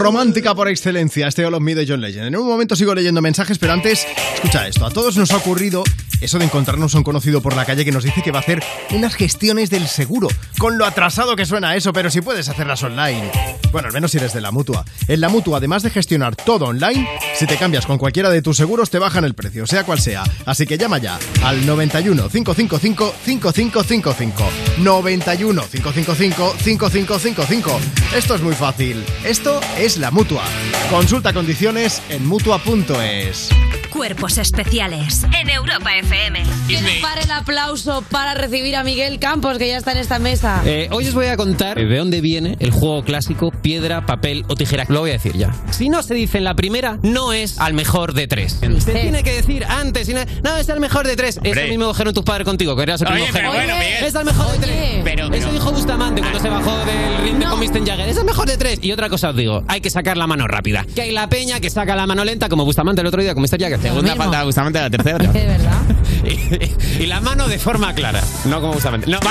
romántica por excelencia, este All of Me de John Legend. En un momento sigo leyendo mensajes, pero antes, escucha esto. A todos nos ha ocurrido eso de encontrarnos un conocido por la calle que nos dice que va a hacer unas gestiones del seguro. Con lo atrasado que suena eso, pero si puedes hacerlas online. Bueno, al menos si eres de la mutua. En la mutua, además de gestionar todo online, si te cambias con cualquiera de tus seguros, te bajan el precio, sea cual sea. Así que llama ya al 91 555 5555. 91 555 5555. Esto es muy fácil. Esto es la mutua. Consulta condiciones en mutua.es. Cuerpos especiales en Europa FM. Que nos pare el aplauso para recibir a Miguel Campos, que ya está en esta mesa. Eh, hoy os voy a contar de dónde viene el juego clásico piedra, papel o tijera. Lo voy a decir ya. Si no se dice en la primera, no es al mejor de tres. Se tiene que decir antes. no, no, es al mejor de tres. Es Hombre. el mismo dijeron tus padres contigo, que eras el Oye, primogénito. pero bueno, Miguel. Es al mejor de tres. Pero, pero- Eso dijo Bustamante cuando se bajó del ring de con Mr. Jagger. Es el mejor de tres. Y otra cosa os digo, hay que sacar la mano rápida. Que hay la peña que saca la mano lenta, como Bustamante el otro día con Mr. Jagger. Segunda falta de Bustamante, la tercera. de verdad. y, y la mano de forma clara. No como Bustamante. No.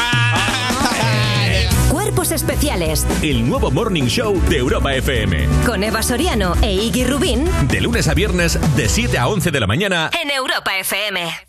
Cuerpos especiales El nuevo Morning Show de Europa FM. con Eva Soriano e Iggy Rubín De lunes a viernes, de 7 a 11 de la mañana. en Europa FM.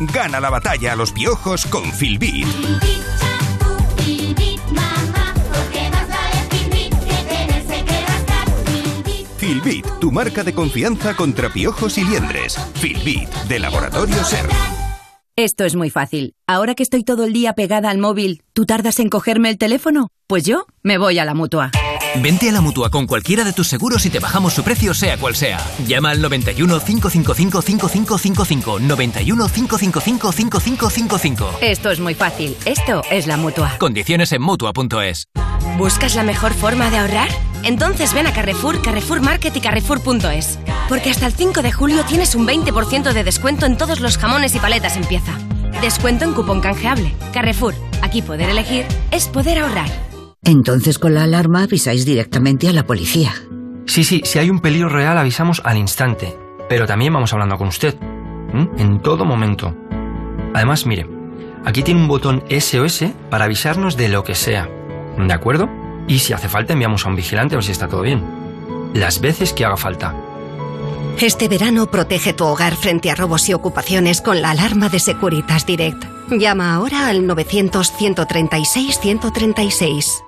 Gana la batalla a los piojos con Filbit. Filbit, tu marca de confianza contra piojos y liendres. Filbit, de Laboratorio Ser. Esto es muy fácil. Ahora que estoy todo el día pegada al móvil, ¿tú tardas en cogerme el teléfono? Pues yo me voy a la mutua. Vente a la mutua con cualquiera de tus seguros y te bajamos su precio, sea cual sea. Llama al 91 555 5555. 91 555 5555. Esto es muy fácil. Esto es la mutua. Condiciones en mutua.es. ¿Buscas la mejor forma de ahorrar? Entonces ven a Carrefour, Carrefour Market y Carrefour.es. Porque hasta el 5 de julio tienes un 20% de descuento en todos los jamones y paletas en pieza. Descuento en cupón canjeable. Carrefour. Aquí poder elegir es poder ahorrar. Entonces con la alarma avisáis directamente a la policía. Sí, sí, si hay un peligro real avisamos al instante. Pero también vamos hablando con usted. ¿m? En todo momento. Además, mire, aquí tiene un botón SOS para avisarnos de lo que sea. ¿De acuerdo? Y si hace falta enviamos a un vigilante a ver si está todo bien. Las veces que haga falta. Este verano protege tu hogar frente a robos y ocupaciones con la alarma de Securitas Direct. Llama ahora al 900-136-136.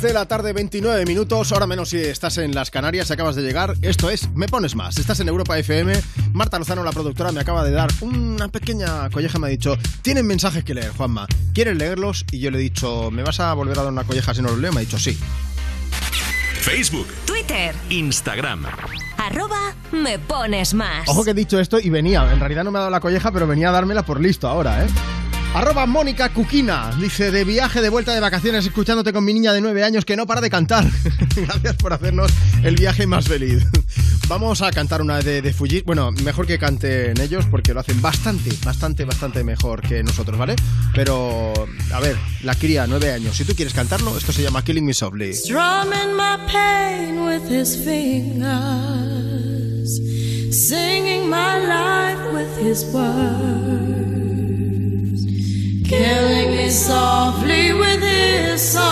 de la tarde, 29 minutos, ahora menos si estás en las Canarias, acabas de llegar. Esto es Me Pones Más. Estás en Europa FM. Marta Lozano, la productora, me acaba de dar una pequeña colleja. Me ha dicho: Tienen mensajes que leer, Juanma. ¿Quieres leerlos? Y yo le he dicho: ¿Me vas a volver a dar una colleja si no los leo? Me ha dicho: Sí. Facebook, Twitter, Instagram. Arroba Me Pones Más. Ojo que he dicho esto y venía. En realidad no me ha dado la colleja, pero venía a dármela por listo ahora, ¿eh? Arroba Mónica Cuquina. Dice, de viaje de vuelta de vacaciones, escuchándote con mi niña de 9 años que no para de cantar. Gracias por hacernos el viaje más feliz. Vamos a cantar una de, de Fuji. Bueno, mejor que canten ellos porque lo hacen bastante, bastante, bastante mejor que nosotros, ¿vale? Pero, a ver, la cría, 9 años. Si tú quieres cantarlo, esto se llama Killing Me Softly. Strumming my pain with his fingers, singing my life with his words, killing me softly with his song,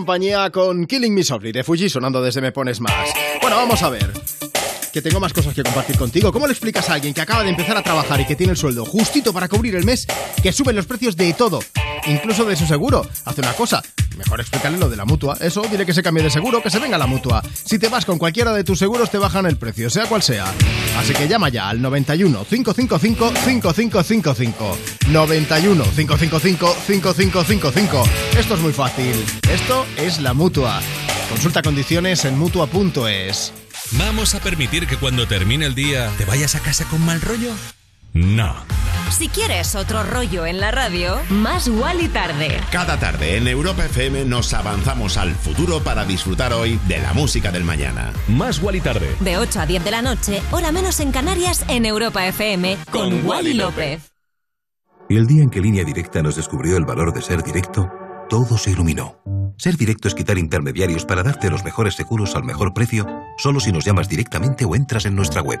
compañía con Killing Me Softly de Fuji sonando desde Me Pones Más. Bueno, vamos a ver. Que tengo más cosas que compartir contigo. ¿Cómo le explicas a alguien que acaba de empezar a trabajar y que tiene el sueldo justito para cubrir el mes que suben los precios de todo? Incluso de su seguro. Hace una cosa. Lo de la mutua. Eso, dile que se cambie de seguro, que se venga la mutua. Si te vas con cualquiera de tus seguros, te bajan el precio, sea cual sea. Así que llama ya al 91 555 5555. 91 555 5555. Esto es muy fácil. Esto es la mutua. Consulta condiciones en mutua.es. ¿Vamos a permitir que cuando termine el día te vayas a casa con mal rollo? No. Si quieres otro rollo en la radio, más y tarde. Cada tarde en Europa FM nos avanzamos al futuro para disfrutar hoy de la música del mañana. Más y tarde. De 8 a 10 de la noche, hora menos en Canarias, en Europa FM, con, Wally López. Y el día en que Línea Directa nos descubrió el valor de ser directo, todo se iluminó. Ser directo es quitar intermediarios para darte los mejores seguros al mejor precio, solo si nos llamas directamente o entras en nuestra web.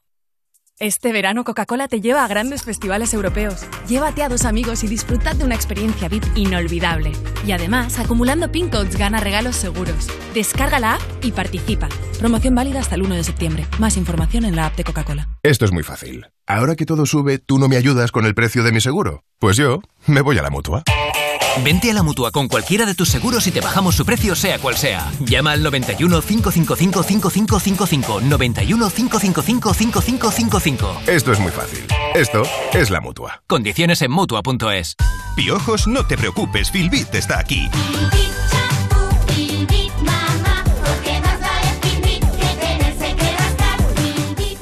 Este verano Coca-Cola te lleva a grandes festivales europeos. Llévate a dos amigos y disfrutad de una experiencia VIP inolvidable. Y además, acumulando pin codes gana regalos seguros. Descarga la app y participa. Promoción válida hasta el 1 de septiembre. Más información en la app de Coca-Cola. Esto es muy fácil. Ahora que todo sube, ¿tú no me ayudas con el precio de mi seguro? Pues yo me voy a la mutua. Vente a la mutua con cualquiera de tus seguros y te bajamos su precio, sea cual sea. Llama al 91 555 5555. 91 555 5555. Esto es muy fácil. Esto es la mutua. Condiciones en mutua.es. Piojos, no te preocupes, Filbit está aquí.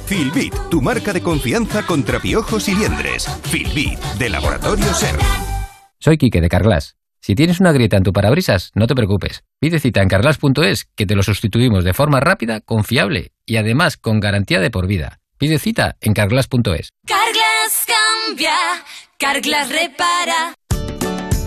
Filbit, tu marca de confianza contra piojos y liendres. Filbit, de Laboratorio Ser. Soy Quique de Carglass. Si tienes una grieta en tu parabrisas, no te preocupes. Pide cita en carglass.es que te lo sustituimos de forma rápida, confiable y además con garantía de por vida. Pide cita en carglass.es. Carglass cambia, Carglass repara.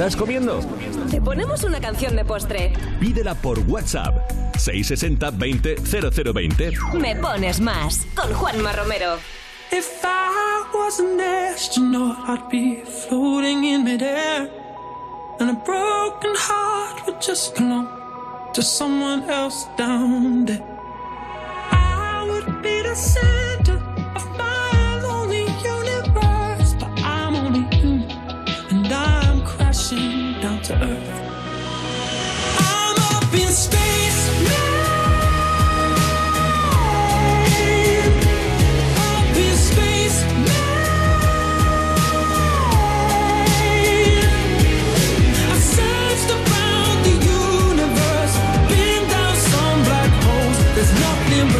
estás comiendo? Te ponemos una canción de postre. Pídela por WhatsApp. 660 20 0020. Me pones más. Con Juanma Romero. If I was an astronaut, I'd be floating in midair. And a broken heart would just belong to someone else down there. I would be the center.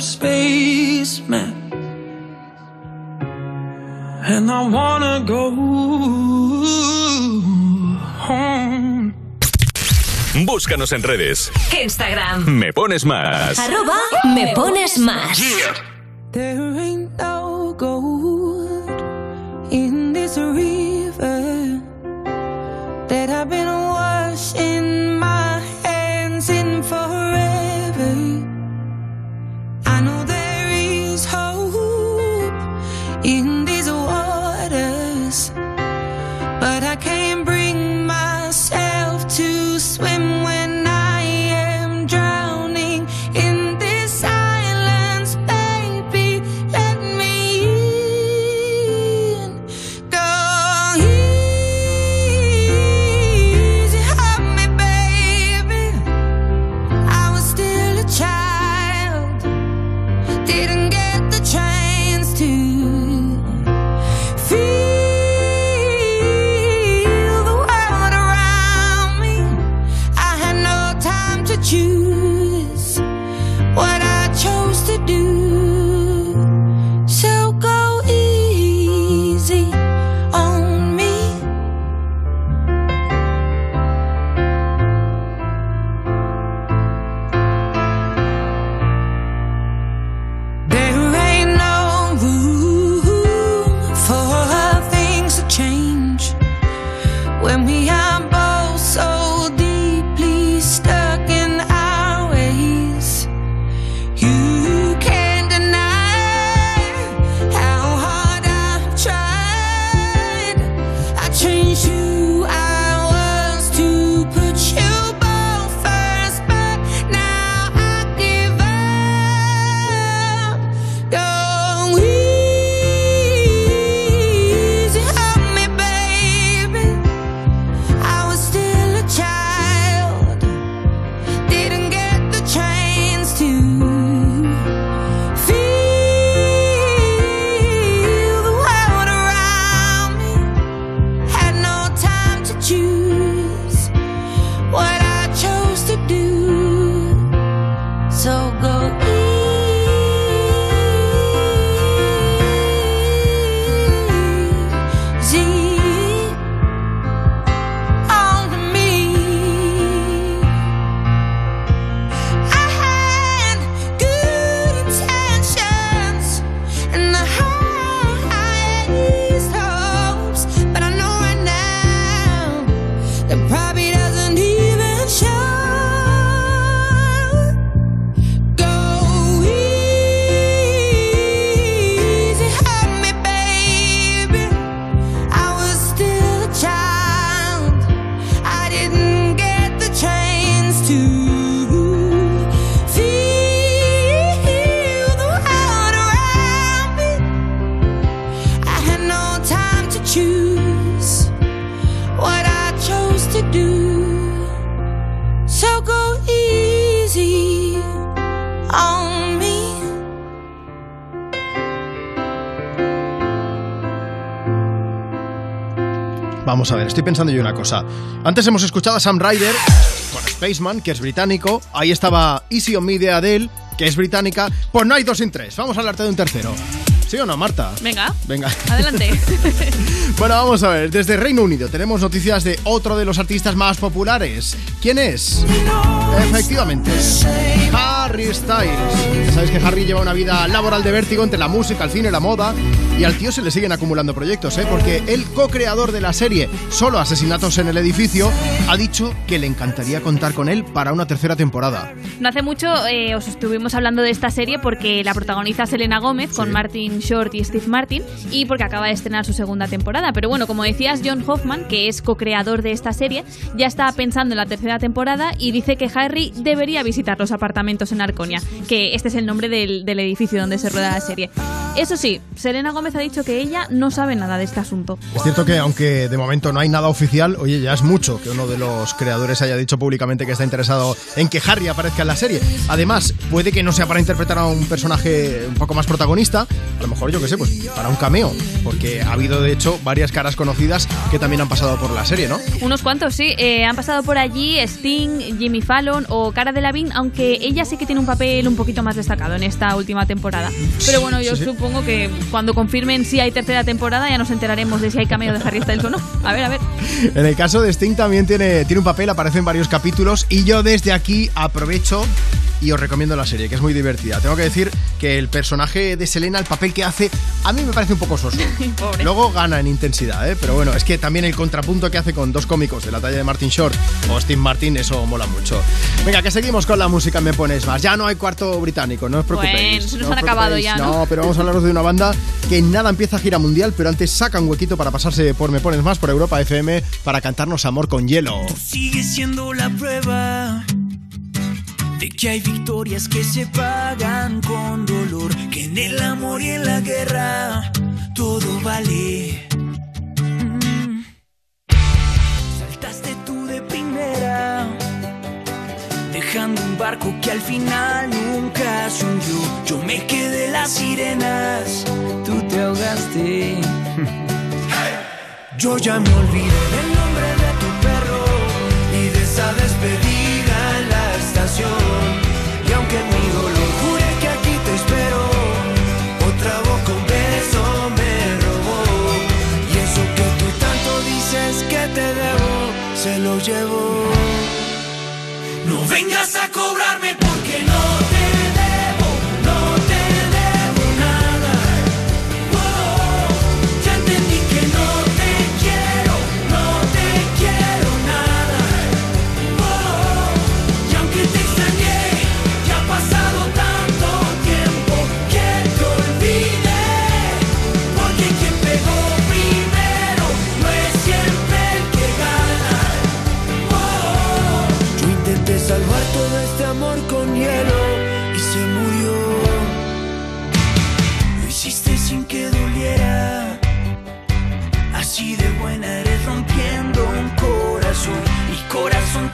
spaceman. And I wanna go home. Búscanos en redes. Instagram. Me pones más. Arroba me pones más. There ain't no gold in this river that I've been Vamos a ver, estoy pensando yo una cosa. Antes hemos escuchado a Sam Ryder con Spaceman, que es británico. Ahí estaba Easy on Me de Adele, que es británica. Pues no hay dos sin tres. Vamos a hablarte de un tercero. ¿Sí o no, Marta? Venga, Venga. adelante. Bueno, vamos a ver. Desde Reino Unido tenemos noticias de otro de los artistas más populares. ¿Quién es? Efectivamente, Harry Styles. Ya sabéis que Harry lleva una vida laboral de vértigo entre la música, el cine, la moda. Y al tío se le siguen acumulando proyectos, ¿eh? Porque el co-creador de la serie Solo Asesinatos en el Edificio ha dicho que le encantaría contar con él para una tercera temporada. No hace mucho eh, os estuvimos hablando de esta serie porque la protagoniza Selena Gómez con Martin Short y Steve Martin y porque acaba de estrenar su segunda temporada. Pero bueno, como decías, John Hoffman, que es co-creador de esta serie, ya está pensando en la tercera temporada y dice que Harry debería visitar los apartamentos en Arconia, que este es el nombre del, del edificio donde se rueda la serie. Eso sí, Selena Gómez ha dicho que ella no sabe nada de este asunto. Es cierto que aunque de momento no hay nada oficial, oye, ya es mucho que uno de los creadores haya dicho públicamente que está interesado en que Harry aparezca en la serie. Además, puede que no sea para interpretar a un personaje un poco más protagonista, a lo mejor yo que sé, pues para un cameo, porque ha habido de hecho varias caras conocidas que también han pasado por la serie, ¿no? Unos cuantos, sí. Eh, han pasado por allí Sting, Jimmy Fallon o Cara de Lavín, aunque ella sí que tiene un papel un poquito más destacado en esta última temporada. Pero bueno, yo Sí, sí. supongo que cuando confirmen si hay tercera temporada ya nos enteraremos de si hay cameo de Harry Styles o no. A ver, a ver. En el caso de Sting también tiene, tiene un papel, aparece en varios capítulos y yo desde aquí aprovecho y os recomiendo la serie, que es muy divertida. Tengo que decir que el personaje de Selena, el papel que hace, a mí me parece un poco soso. Pobre. Luego gana en intensidad, ¿eh? pero bueno, es que también el contrapunto que hace con dos cómicos de la talla de Martin Short o Steve Martin, eso mola mucho. Venga, que seguimos con la música, me pones más. Ya no hay cuarto británico, no os preocupéis. Bueno, se nos no han acabado ya, ¿no? pero vamos a hablaros de una banda que en nada empieza gira mundial, pero antes saca un huequito para pasarse por Me Pones Más por Europa FM para cantarnos Amor con Hielo. Sigue siendo la prueba de que hay victorias que se pagan con dolor, que en el amor y en la guerra todo vale. Mm. Saltaste tú de primera, dejando un barco que al final nunca se hundió. Yo me quedé las sirenas, tú te ahogaste. Yo ya me olvidé del nombre de tu perro y de esa despedida se lo llevo. No vengas a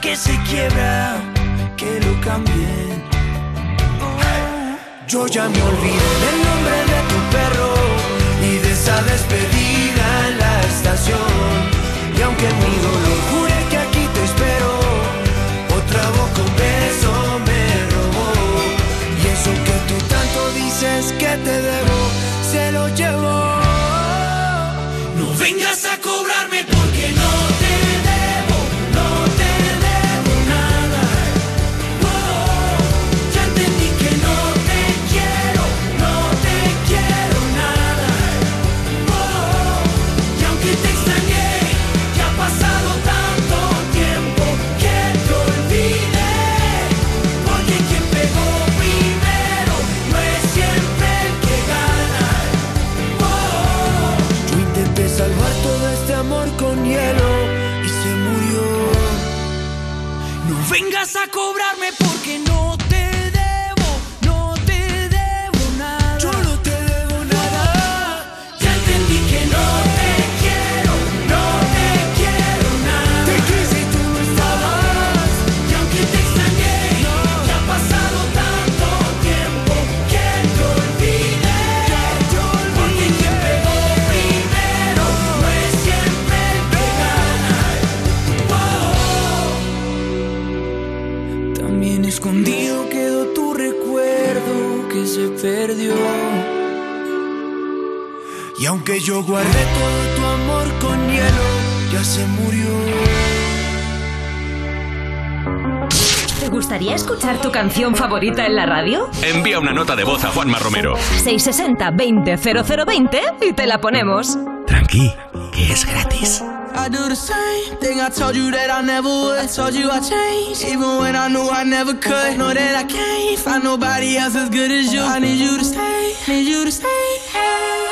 que se quiebra, que lo cambien. Yo ya me olvidé del nombre de tu perro y de esa despedida en la estación. Y aunque mi dolor jure que aquí te espero, otra boca un beso me robó. Y eso que tú tanto dices que te debo, se lo llevo. No vengas aunque yo guardé todo tu amor con hielo, ya se murió. ¿Te gustaría escuchar tu canción favorita en la radio? Envía una nota de voz a Juanma Romero. 660-200020 y te la ponemos. Tranqui, que es gratis. I do the same thing I told you that I never would. I told you I changed, even when I knew I never could. Know that I can't find nobody else as good as you. I need you to stay, need you to stay. I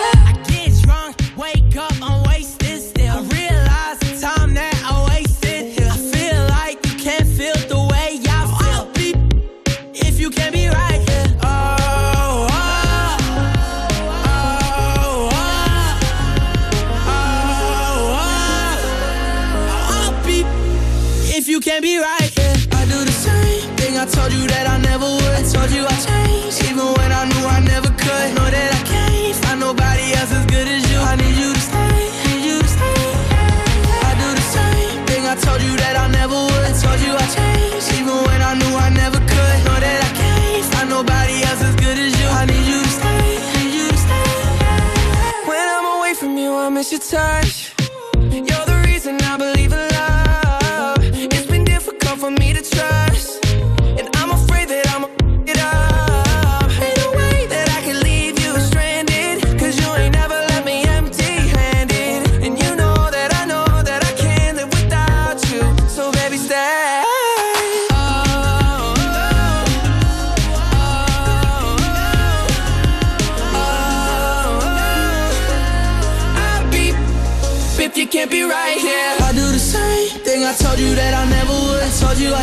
miss your touch.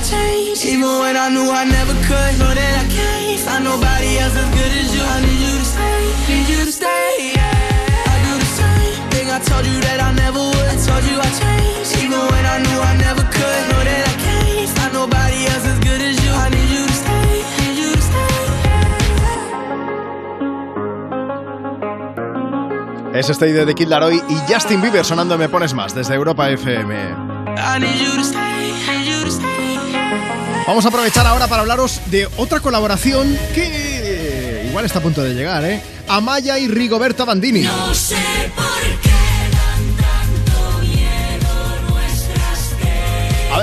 Changed, even when I knew I never could. Know that I can't find nobody else as good as you. I need you to stay, need you to stay. I do the same thing I told you that I never would. I told you I changed, even when I knew I never could. Know that I can't find nobody else as good as you. I need you to stay, need you to stay. Es este de The Kid Laroi y Justin Bieber sonando Me Pones Más desde Europa FM. I need you to stay. Vamos a aprovechar ahora para hablaros de otra colaboración que igual está a punto de llegar, ¿eh? Amaya y Rigoberta Bandini. No sé por qué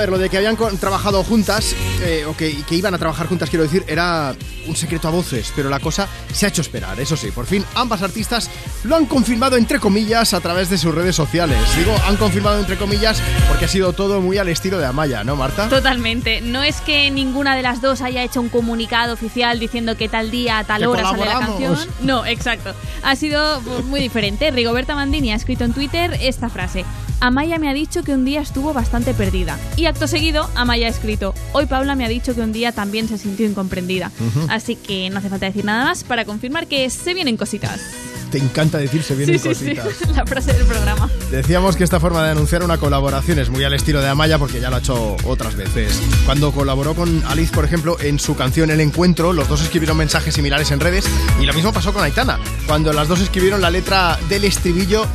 ver, lo de que habían trabajado juntas, eh, o que, que iban a trabajar juntas, quiero decir, era un secreto a voces, pero la cosa se ha hecho esperar, eso sí. Por fin, ambas artistas lo han confirmado, entre comillas, a través de sus redes sociales. Digo, han confirmado, entre comillas, porque ha sido todo muy al estilo de Amaya, ¿no, Marta? Totalmente. No es que ninguna de las dos haya hecho un comunicado oficial diciendo que tal día, a tal hora sale la canción. No, exacto. Ha sido pues, muy diferente. Rigoberta Mandini ha escrito en Twitter esta frase. Amaya me ha dicho que un día estuvo bastante perdida. Y acto seguido, Amaya ha escrito, hoy Paula me ha dicho que un día también se sintió incomprendida. Así que no hace falta decir nada más para confirmar que se vienen cositas. Te encanta decirse bien sí, sí, cositas. sí. La frase del programa. Decíamos que esta forma de anunciar una colaboración es muy al estilo de Amaya porque ya lo ha hecho otras veces. Cuando colaboró con Alice, por ejemplo, en su canción El Encuentro, los dos escribieron mensajes similares en redes y lo mismo pasó con Aitana, cuando las dos escribieron la letra del estribillo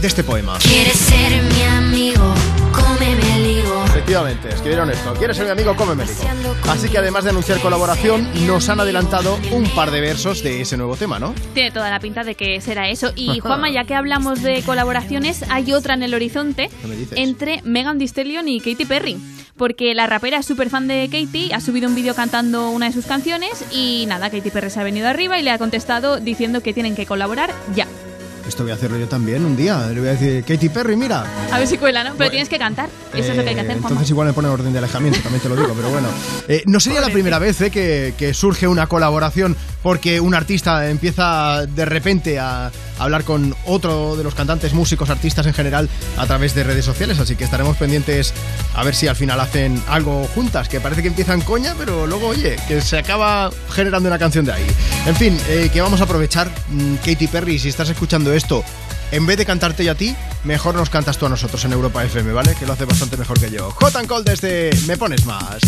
de este poema. ¿Quieres ser mi amigo? Cómeme el higo. Efectivamente, escribieron esto. ¿Quieres ser mi amigo? Cómeme rico. Así que además de anunciar colaboración, nos han adelantado un par de versos de ese nuevo tema, ¿no? Tiene toda la pinta de que será eso. Y Juanma, ya que hablamos de colaboraciones, hay otra en el horizonte ¿Qué me dices? entre Megan Thee Stallion y Katy Perry. Porque la rapera es súper fan de Katy, ha subido un vídeo cantando una de sus canciones y nada, Katy Perry se ha venido arriba y le ha contestado diciendo que tienen que colaborar ya. Esto voy a hacerlo yo también un día. Le voy a decir, Katy Perry, mira, A ver si cuela, ¿no? Pero tienes que cantar. Eso es lo que hay que hacer, Eh, Juanma. Entonces igual me pone orden de alejamiento, también te lo digo, pero bueno. Eh, no sería la primera vez eh, que, que surge una colaboración porque un artista empieza de repente a hablar con otro de los cantantes, músicos, artistas en general a través de redes sociales, así que estaremos pendientes a ver si al final hacen algo juntas, que parece que empiezan coña, pero luego, oye, que se acaba generando una canción de ahí. En fin, eh, que vamos a aprovechar, mm, Katy Perry, si estás escuchando esto, en vez de cantarte yo a ti, mejor nos cantas tú a nosotros en Europa FM, ¿vale? Que lo hace bastante mejor que yo. Hot and Cold desde Me Pones Más.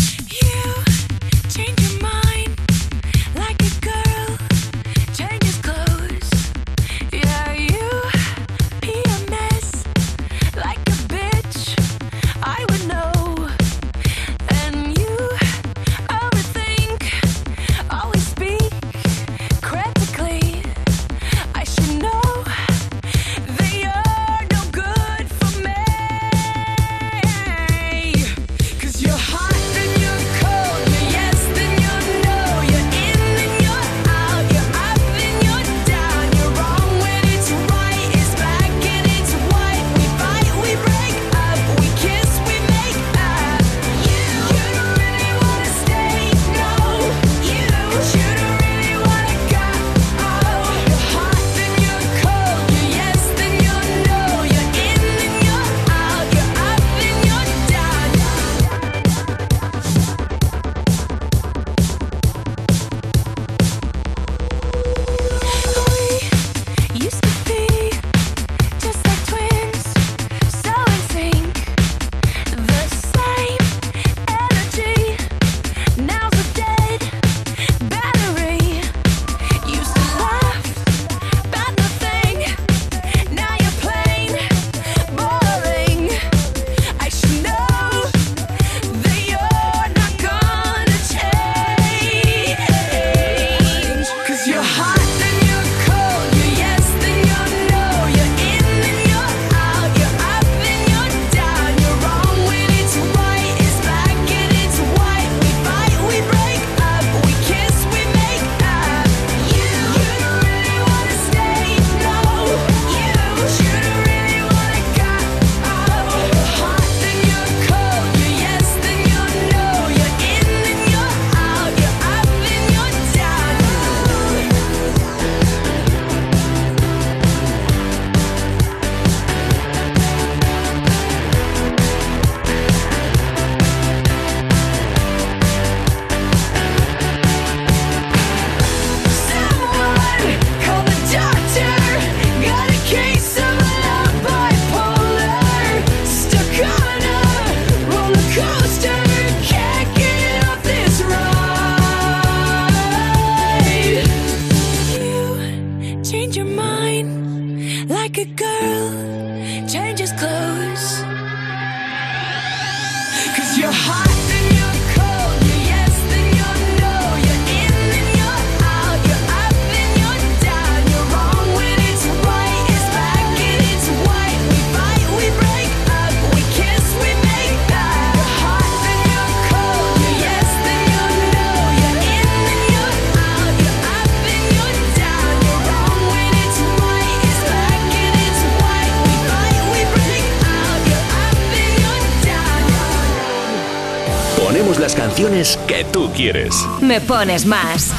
Canciones que tú quieres. Me pones más.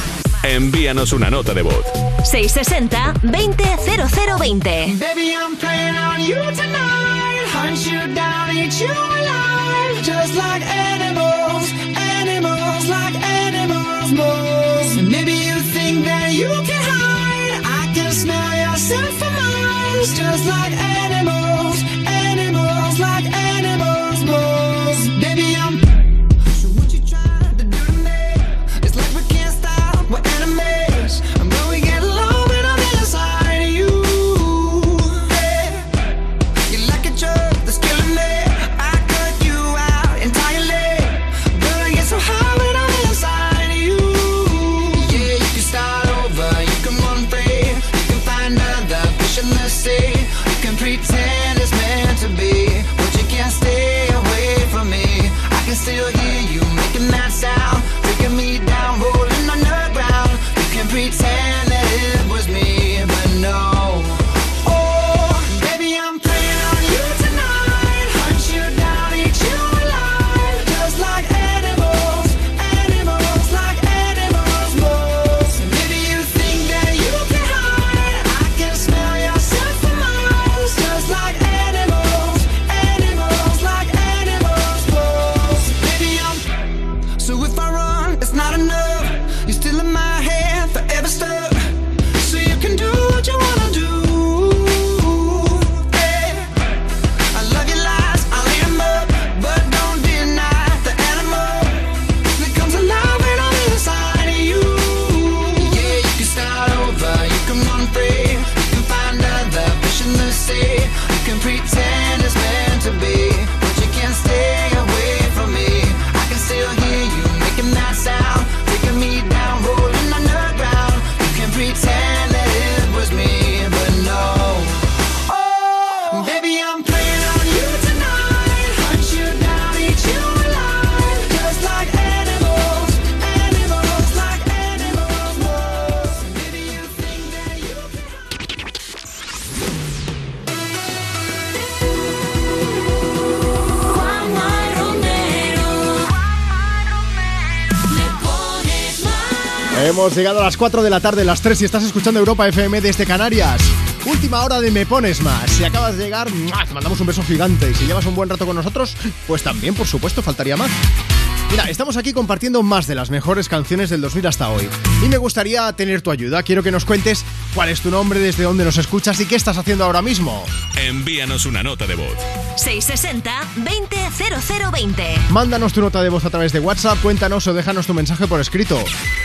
Envíanos una nota de voz. 660-200020. Baby, I'm playing on you tonight. Hunt you down, eat you alive. Just like animals, animals, like animals, moles. Maybe you think that you can hide. I can smell yourself for miles. Just like animals, animals, like animals, Llegado a las 4 de la tarde, las 3 y estás escuchando Europa FM desde Canarias. Última hora de Me Pones Más. Si acabas de llegar, te mandamos un beso gigante. Y si llevas un buen rato con nosotros, pues también, por supuesto, faltaría más. Mira, estamos aquí compartiendo más de las mejores canciones del 2000 hasta hoy. Y me gustaría tener tu ayuda. Quiero que nos cuentes cuál es tu nombre, desde dónde nos escuchas y qué estás haciendo ahora mismo. Envíanos una nota de voz. 660-200020. Mándanos tu nota de voz a través de WhatsApp, cuéntanos o déjanos tu mensaje por escrito.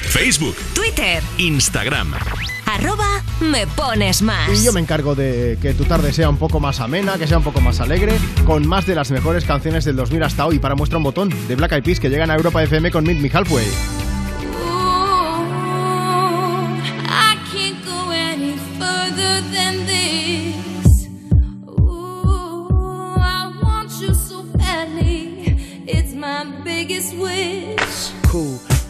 Facebook, Twitter. Instagram. Arroba me pones más. Y yo me encargo de que tu tarde sea un poco más amena, que sea un poco más alegre, con más de las mejores canciones del 2000 hasta hoy. Para muestra un botón de Black Eyed Peas que llegan a Europa FM con Meet Me Halfway.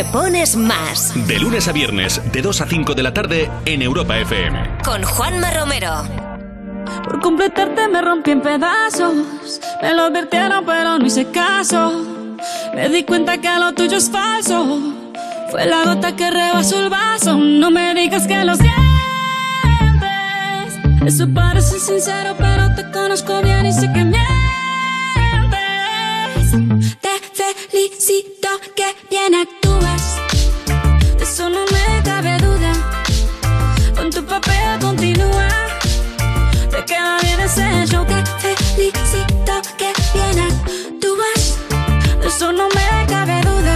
Me pones más De lunes a viernes, de 2 a 5 de la tarde en Europa FM. con Juanma Romero. Por completarte me rompí en pedazos. Me lo advirtieron, pero no hice caso. Me di cuenta que lo tuyo es falso. Fue la gota que rebasó el vaso. No me digas que lo sientes. Eso parece sincero, pero te conozco bien y sé que mientes. Te felicito que bien actúas. Eso no me cabe duda. Con tu papel continúa. Te queda bien ese show. Te felicito que bien actúas. De eso no me cabe duda.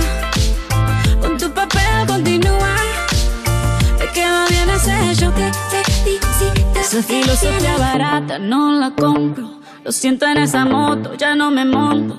Con tu papel continúa. Te queda bien ese show. Te felicito. Esa filosofía barata no la compro. Lo siento en esa moto, ya no me monto.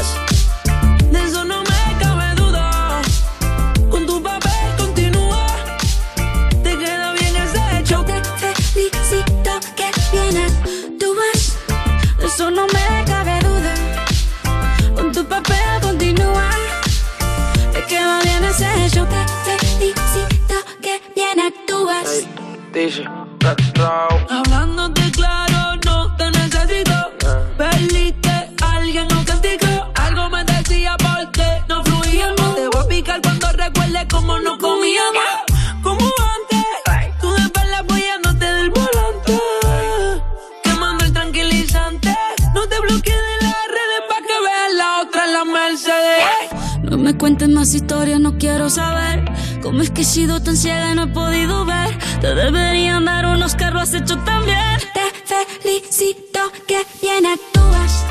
Hablándote claro, no te necesito. Perdiste, alguien no castigó. Algo me decía porque no fluíamos. Te voy a picar cuando recuerde cómo no comíamos. Como antes, tú de espalda apoyándote del volante. Quemando el tranquilizante. No te bloquees de las redes para que veas la otra en la Mercedes. No me cuentes más historias, no quiero saber. Cómo es que he sido tan ciega y no he podido ver. Te deberían dar unos carros hecho también. Te felicito que bien actúas.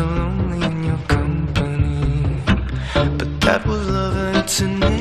so lonely in your company. But that was love and to me.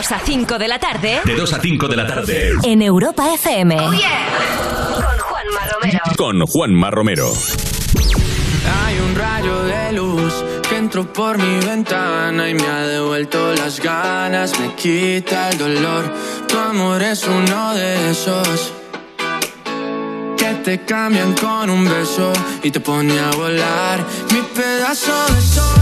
2 a 5 de la tarde. De 2 a 5 de la tarde. En Europa FM. Oh, yeah. Con Juanma Romero. Con Juanma Romero. Hay un rayo de luz que entró por mi ventana y me ha devuelto las ganas, me quita el dolor. Tu amor es uno de esos que te cambian con un beso y te pone a volar mi pedazo de sol.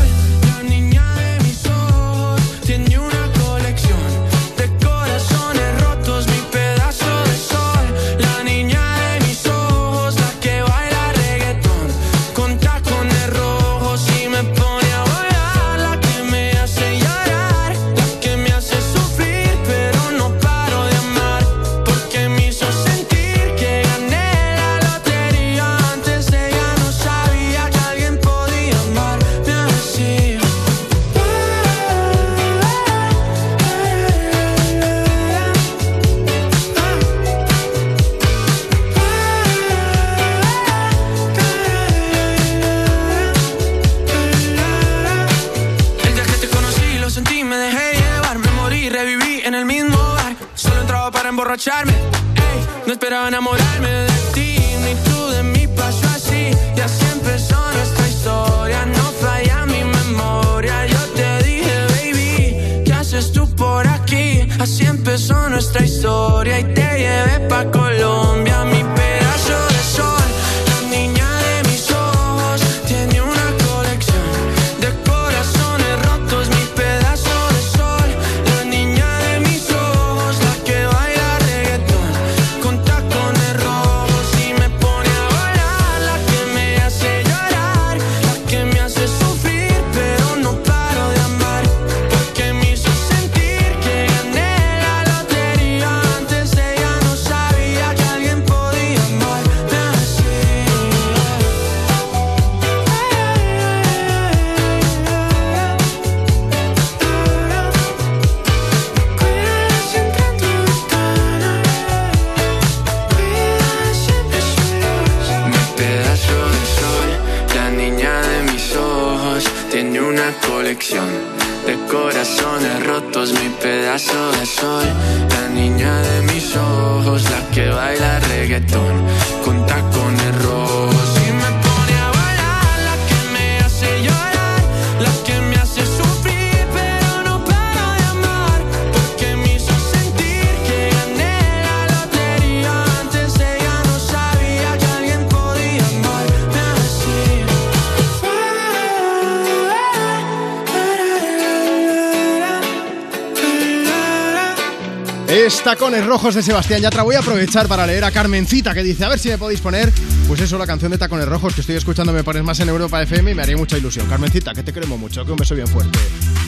Rojos de Sebastián Yatra. Voy a aprovechar para leer a Carmencita que dice, a ver si me podéis poner, pues eso, la canción de Tacones Rojos que estoy escuchando me pones más en Europa FM y me haría mucha ilusión. Carmencita, que te queremos mucho, que un beso bien fuerte.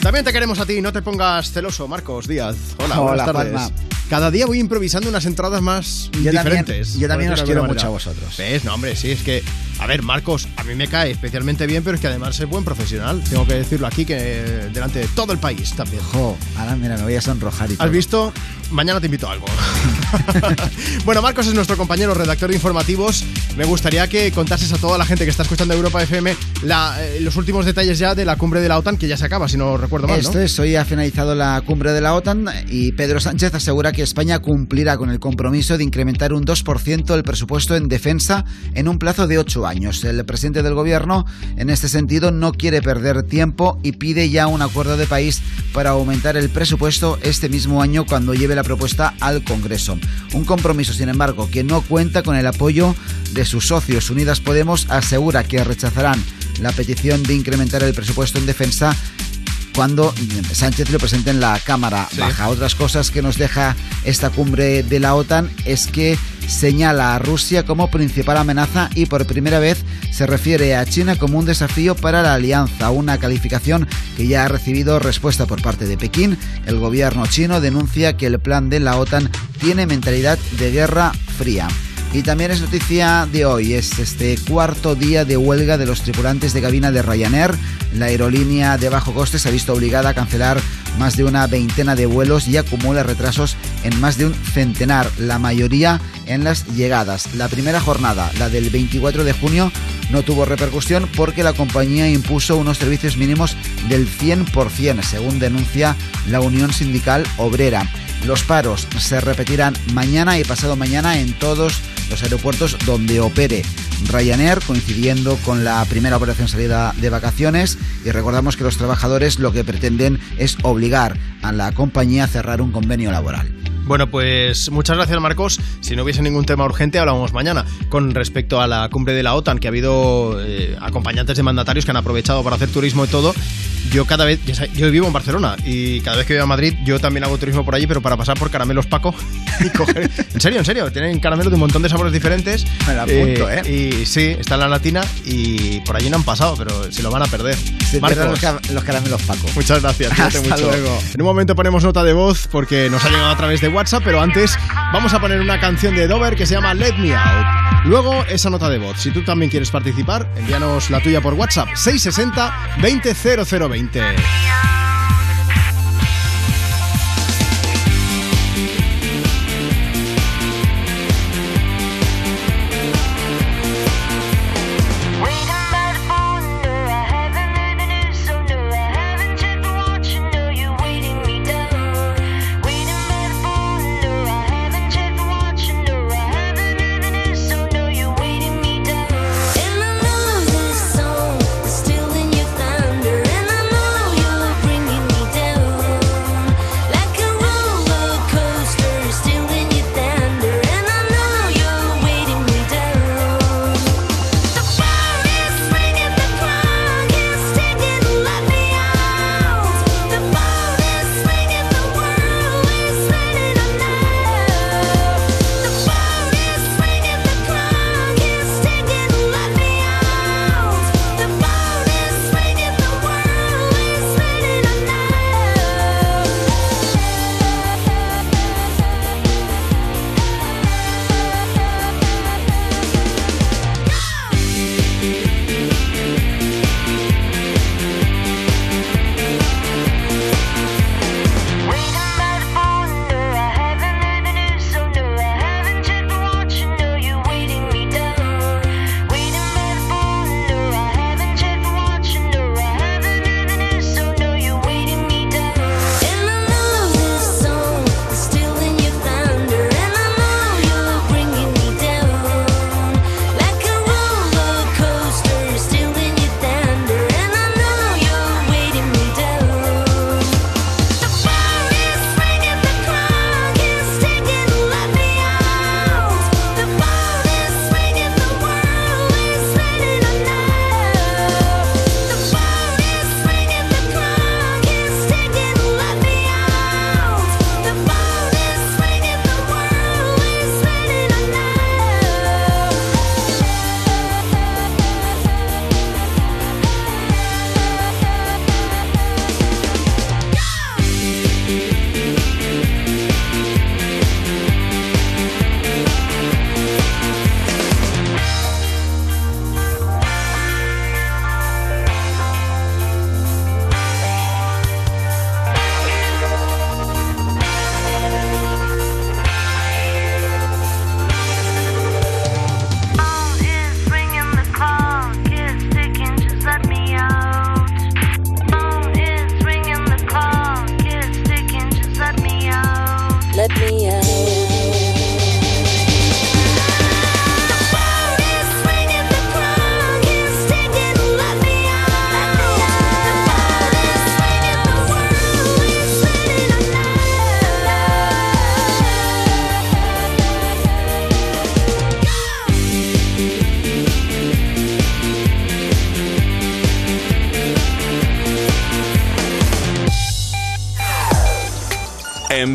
También te queremos a ti, no te pongas celoso, Marcos Díaz. Hola, buenas Hola, tardes. Juanma. Cada día voy improvisando unas entradas más Yo también- diferentes. yo también os quiero mucho a vosotros. ¿Ves? No, hombre, sí, es que, a ver, Marcos, a mí me cae especialmente bien, pero es que además es buen profesional. Tengo que decirlo aquí, que delante de todo el país también. Jo, ahora mira, me voy a sonrojar y todo. ¿Has visto? Mañana te invito a algo. bueno, Marcos es nuestro compañero redactor de informativos. Me gustaría que contases a toda la gente que está escuchando Europa FM la- eh, los últimos detalles ya de la cumbre de la OTAN, que ya se acaba, si no recuerdo mal, Esto ¿no? es, hoy ha finalizado la cumbre de la OTAN y Pedro Sánchez asegura que España cumplirá con el compromiso de incrementar un 2% el presupuesto en defensa en un plazo de ocho años. El presidente del gobierno, en este sentido, no quiere perder tiempo y pide ya un acuerdo de país para aumentar el presupuesto este mismo año cuando lleve la propuesta al Congreso. Un compromiso, sin embargo, que no cuenta con el apoyo de sus socios. Unidas Podemos asegura que rechazarán la petición de incrementar el presupuesto en defensa cuando Sánchez lo presente en la Cámara Baja. Otras cosas que nos deja esta cumbre de la OTAN es que señala a Rusia como principal amenaza y por primera vez se refiere a China como un desafío para la alianza, una calificación que ya ha recibido respuesta por parte de Pekín. El gobierno chino denuncia que el plan de la OTAN tiene mentalidad de guerra fría. Y también es noticia de hoy, es este cuarto día de huelga de los tripulantes de cabina de Ryanair. La aerolínea de bajo coste se ha visto obligada a cancelar más de una veintena de vuelos y acumula retrasos en más de un centenar, la mayoría en las llegadas. La primera jornada, la del 24 de junio, no tuvo repercusión porque la compañía impuso unos servicios mínimos del 100%, según denuncia la Unión Sindical Obrera. Los paros se repetirán mañana y pasado mañana en todos los aeropuertos donde opere Ryanair, coincidiendo con la primera operación salida de vacaciones. Y recordamos que los trabajadores lo que pretenden es obligar a la compañía a cerrar un convenio laboral. Bueno, pues muchas gracias Marcos. Si no hubiese ningún tema urgente, hablamos mañana. Con respecto a la cumbre de la OTAN, que ha habido eh, acompañantes de mandatarios que han aprovechado para hacer turismo y todo, yo cada vez, yo vivo en Barcelona y cada vez que voy a Madrid, yo también hago turismo por allí, pero para pasar por Caramelos Paco y coger... En serio, en serio, tienen caramelos de un montón de sabores diferentes. Me la apunto, ¿eh? Y sí, está en la latina y por allí no han pasado, pero se lo van a perder. Se Marcos, los, ca- los caramelos Paco. Muchas gracias, Hasta mucho. luego. En un momento ponemos nota de voz porque nos ha llegado a través de WhatsApp, pero antes vamos a poner una canción de Dover que se llama Let Me Out. Luego esa nota de voz. Si tú también quieres participar, envíanos la tuya por WhatsApp 660 200020.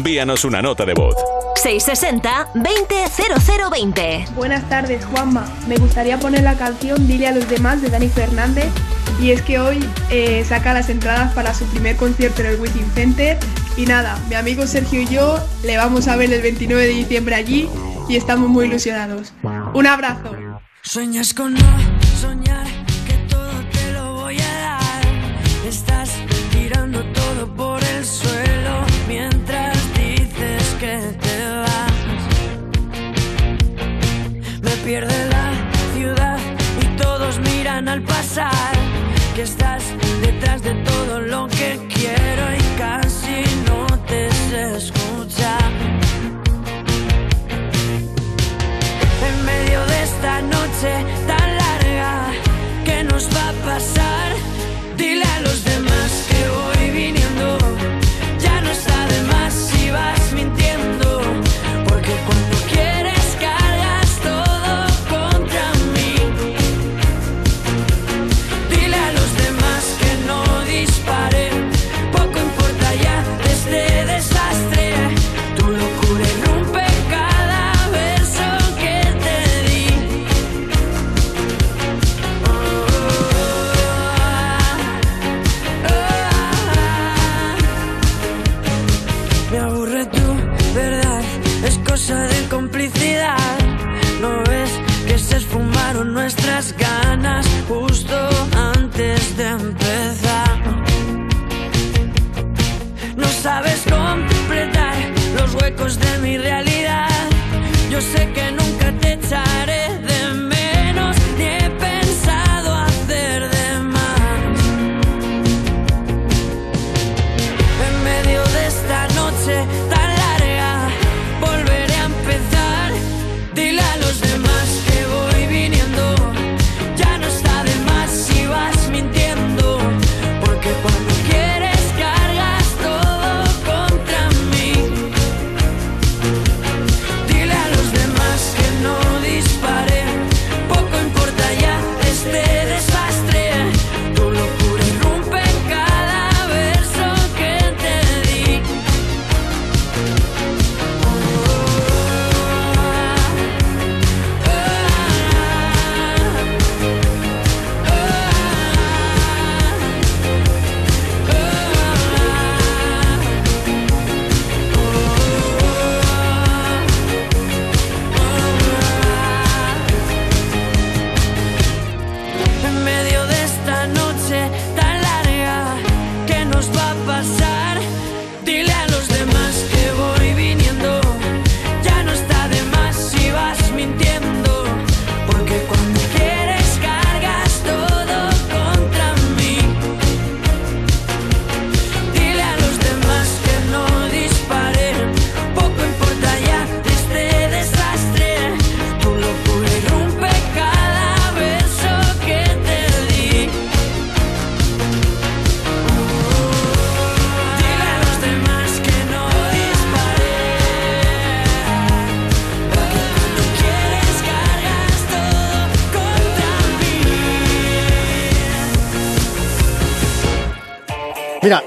Envíanos una nota de voz. 660-200020. Buenas tardes, Juanma. Me gustaría poner la canción Dile a los demás de Dani Fernández. Y es que hoy eh, saca las entradas para su primer concierto en el Within Center. Y nada, mi amigo Sergio y yo le vamos a ver el 29 de diciembre allí y estamos muy ilusionados. Un abrazo. Sueñas con Que estás detrás de todo lo que quiero y casi no te sé escuchar. En medio de esta noche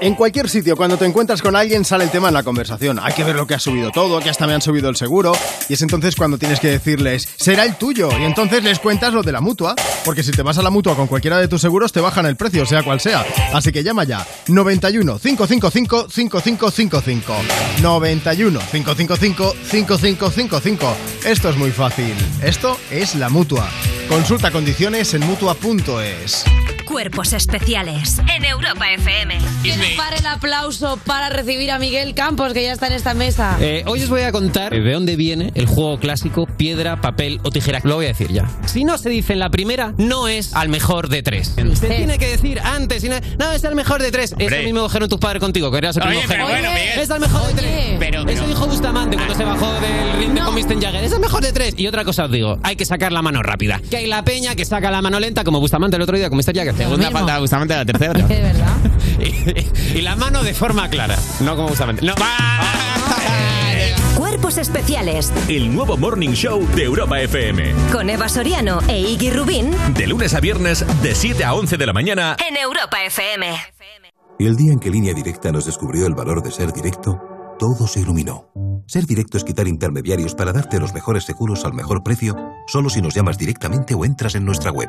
en cualquier sitio, cuando te encuentras con alguien, sale el tema en la conversación. Hay que ver lo que ha subido todo, que hasta me han subido el seguro. Y es entonces cuando tienes que decirles, será el tuyo. Y entonces les cuentas lo de la mutua. Porque si te vas a la mutua con cualquiera de tus seguros, te bajan el precio, sea cual sea. Así que llama ya. 91 555 5555. 91 555 5555. Esto es muy fácil. Esto es la mutua. Consulta condiciones en mutua.es. Cuerpos especiales en Europa FM. Que no pare el aplauso para recibir a Miguel Campos, que ya está en esta mesa. Eh, hoy os voy a contar de dónde viene el juego clásico piedra, papel o tijera. Lo voy a decir ya. Si no se dice en la primera, no es al mejor de tres. Se tiene que decir antes. No, no, es al mejor de tres. Es el mismo dijeron tus padres contigo, que eras el Oye, primogénito. pero bueno, Miguel. Es al mejor de tres. Pero, Eso dijo Bustamante cuando se bajó del ring de con Mr. Jagger. Es el mejor de tres. Y otra cosa os digo, hay que sacar la mano rápida. Que hay la peña que saca la mano lenta como Bustamante el otro día con Mr. Jagger. Segunda falta Bustamante, la tercera. De verdad. y, y la mano de forma clara, no como Bustamante. No, Cuerpos especiales El nuevo Morning Show de Europa FM. con Eva Soriano e Iggy Rubín De lunes a viernes, de 7 a 11 de la mañana. en Europa FM. Y el día en que Línea Directa nos descubrió el valor de ser directo, todo se iluminó. Ser directo es quitar intermediarios para darte los mejores seguros al mejor precio, solo si nos llamas directamente o entras en nuestra web.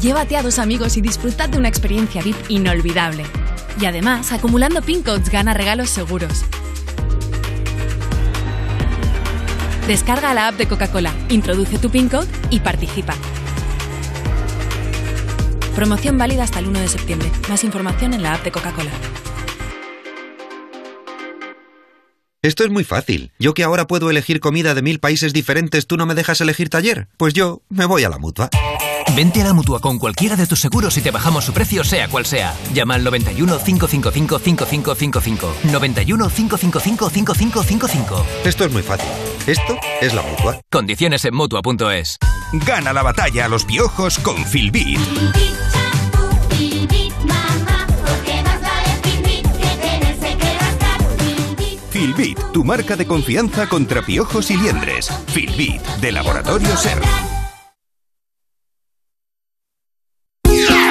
Llévate a dos amigos y disfrutad de una experiencia VIP inolvidable. Y además, acumulando pin codes gana regalos seguros. Descarga la app de Coca-Cola, introduce tu pin code y participa. Promoción válida hasta el 1 de septiembre. Más información en la app de Coca-Cola. Esto es muy fácil. Yo que ahora puedo elegir comida de mil países diferentes, ¿tú no me dejas elegir taller? Pues yo me voy a la mutua. Vente a la mutua con cualquiera de tus seguros y te bajamos su precio, sea cual sea. Llama al 91 555 5555. 91 555 5555. Esto es muy fácil. Esto es la mutua. Condiciones en mutua.es. Gana la batalla a los piojos con Filbit. Filbit, tu marca de confianza contra piojos y liendres. Filbit, de Laboratorio Ser.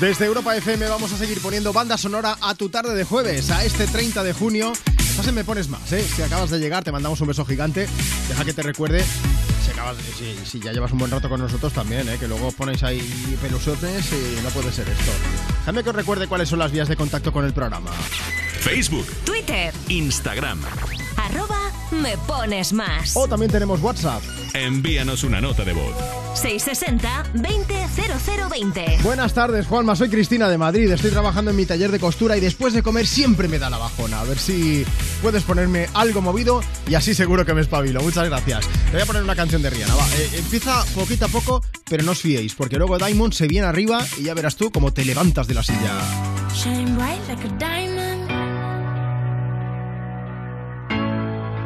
Desde Europa FM vamos a seguir poniendo banda sonora a tu tarde de jueves, a este 30 de junio. Estás en Me Pones Más, ¿eh? Si acabas de llegar, te mandamos un beso gigante. Deja que te recuerde, si, acabas, si, si ya llevas un buen rato con nosotros también, ¿eh? Que luego os ponéis ahí pelusotes y no puede ser esto. Déjame que os recuerde cuáles son las vías de contacto con el programa. Facebook, Twitter, Instagram. arroba me pones más. O también tenemos WhatsApp. Envíanos una nota de voz. 660-200020. Buenas tardes, Juanma. Soy Cristina de Madrid. Estoy trabajando en mi taller de costura y después de comer siempre me da la bajona. A ver si puedes ponerme algo movido y así seguro que me espabilo. Muchas gracias. Te voy a poner una canción de Rihanna. Va. Eh, empieza poquito a poco, pero no os fiéis, porque luego Diamond se viene arriba y ya verás tú cómo te levantas de la silla. Shine bright like a diamond.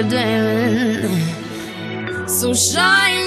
A diamond. So shine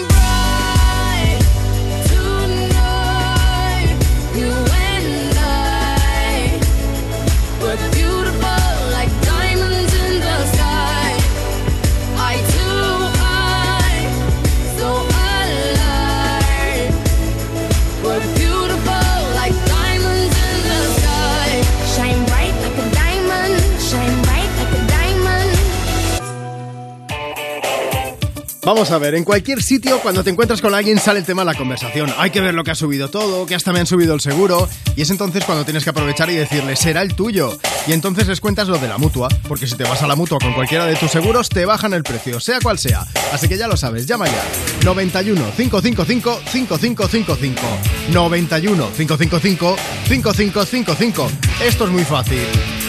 Vamos a ver, en cualquier sitio cuando te encuentras con alguien sale el tema de la conversación. Hay que ver lo que ha subido todo, que hasta me han subido el seguro. Y es entonces cuando tienes que aprovechar y decirle, será el tuyo. Y entonces les cuentas lo de la mutua, porque si te vas a la mutua con cualquiera de tus seguros, te bajan el precio, sea cual sea. Así que ya lo sabes, llama ya. 91 555 5555. 91 555 5555. Esto es muy fácil.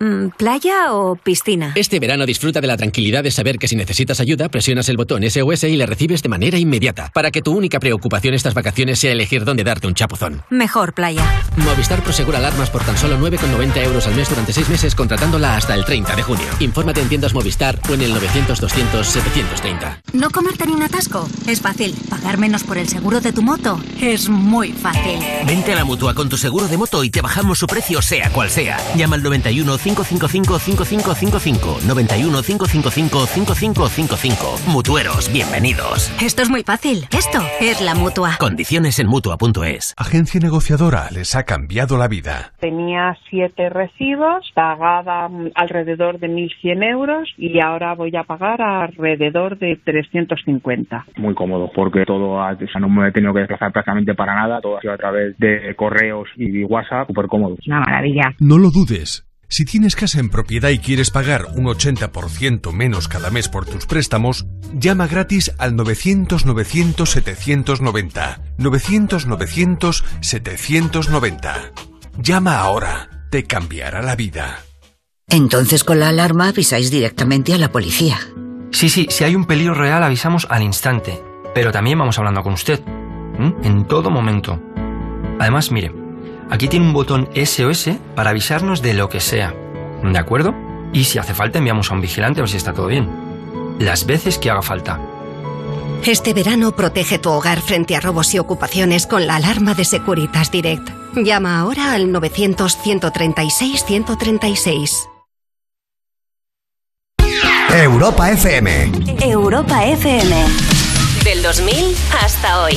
Mm, ¿Playa o piscina? Este verano disfruta de la tranquilidad de saber que si necesitas ayuda, presionas el botón SOS y le recibes de manera inmediata, para que tu única preocupación estas vacaciones sea elegir dónde darte un chapuzón. Mejor playa. Movistar Prosegura Alarmas por tan solo 9,90 euros al mes durante 6 meses contratándola hasta el 30 de junio. Infórmate en tiendas Movistar o en el 900-200-730. ¿No comerte ni un atasco? Es fácil. ¿Pagar menos por el seguro de tu moto? Es muy fácil. Vente a la mutua con tu seguro de moto y te bajamos su precio, sea cual sea. Llama al 91 555 5555 91 555 5555. Mutueros, bienvenidos. Esto es muy fácil. Esto es la mutua. Condiciones en Mutua.es. Agencia negociadora les ha cambiado la vida. Tenía siete recibos, pagaba mm, alrededor de 1.100 euros y ahora voy a pagar alrededor de 350. muy cómodo porque todo ha- o sea, no me he tenido que desplazar prácticamente para nada, todo ha sido a través de correos y WhatsApp, súper cómodo. Una maravilla. No lo dudes. Si tienes casa en propiedad y quieres pagar un 80% menos cada mes por tus préstamos, llama gratis al 900-900-790. 900-900-790. Llama ahora. Te cambiará la vida. Entonces con la alarma avisáis directamente a la policía. Sí, sí, si hay un peligro real avisamos al instante. Pero también vamos hablando con usted. En todo momento. Además, mire, aquí tiene un botón SOS para avisarnos de lo que sea. ¿De acuerdo? Y si hace falta enviamos a un vigilante a ver si está todo bien. Las veces que haga falta. Este verano protege tu hogar frente a robos y ocupaciones con la alarma de Securitas Direct. Llama ahora al 900-136-136. Europa FM. Europa FM. Del 2000 hasta hoy.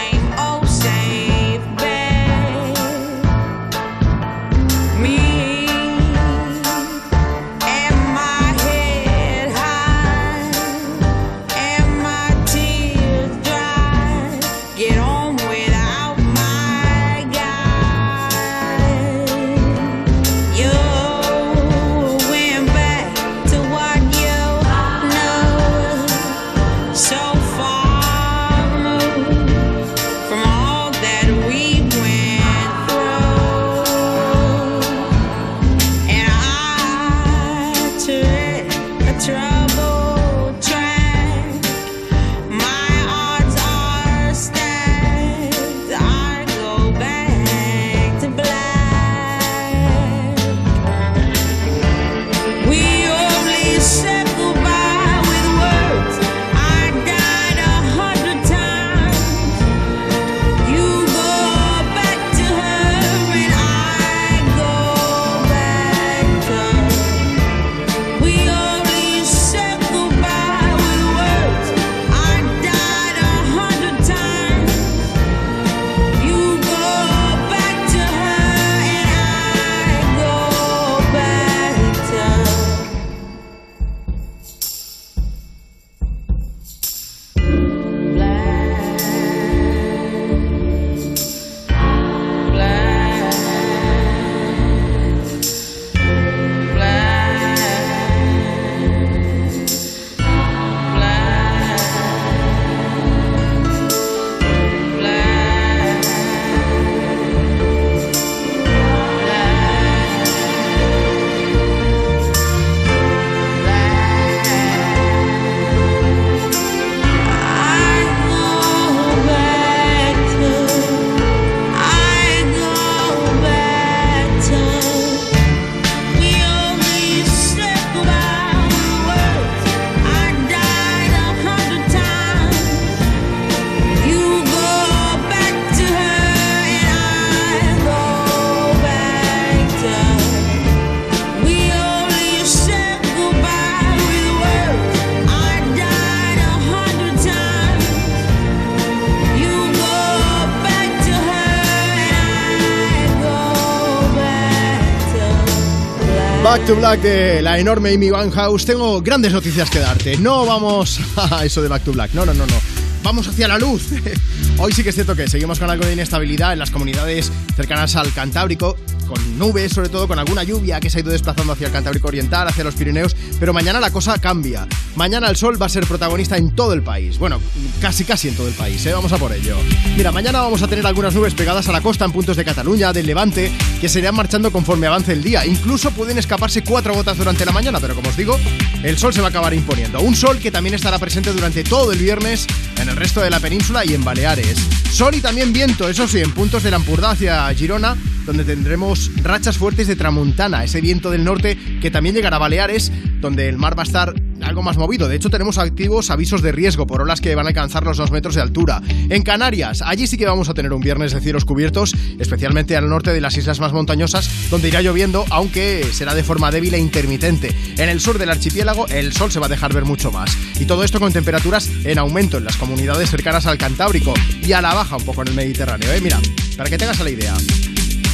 Black de la enorme Amy Winehouse. Tengo grandes noticias que darte. No vamos a eso de Back to Black. No, no, no, no. Vamos hacia la luz. Hoy sí que es cierto que seguimos con algo de inestabilidad en las comunidades cercanas al Cantábrico, con nubes, sobre todo con alguna lluvia que se ha ido desplazando hacia el Cantábrico Oriental, hacia los Pirineos, pero mañana la cosa cambia. Mañana el sol va a ser protagonista en todo el país. Bueno, casi casi en todo el país, ¿eh? vamos a por ello. Mira, mañana vamos a tener algunas nubes pegadas a la costa en puntos de Cataluña, del Levante, que se marchando conforme avance el día. Incluso pueden escaparse cuatro gotas durante la mañana, pero como os digo, el sol se va a acabar imponiendo. Un sol que también estará presente durante todo el viernes en el resto de la península y en Baleares. Sol y también viento, eso sí, en puntos de la Lampurdá hacia Girona donde tendremos rachas fuertes de tramontana, ese viento del norte que también llegará a Baleares, donde el mar va a estar más movido. De hecho, tenemos activos avisos de riesgo por olas que van a alcanzar los 2 metros de altura. En Canarias, allí sí que vamos a tener un viernes de cielos cubiertos, especialmente al norte de las islas más montañosas, donde irá lloviendo, aunque será de forma débil e intermitente. En el sur del archipiélago, el sol se va a dejar ver mucho más. Y todo esto con temperaturas en aumento en las comunidades cercanas al Cantábrico y a la baja un poco en el Mediterráneo. ¿eh? Mira, para que tengas la idea.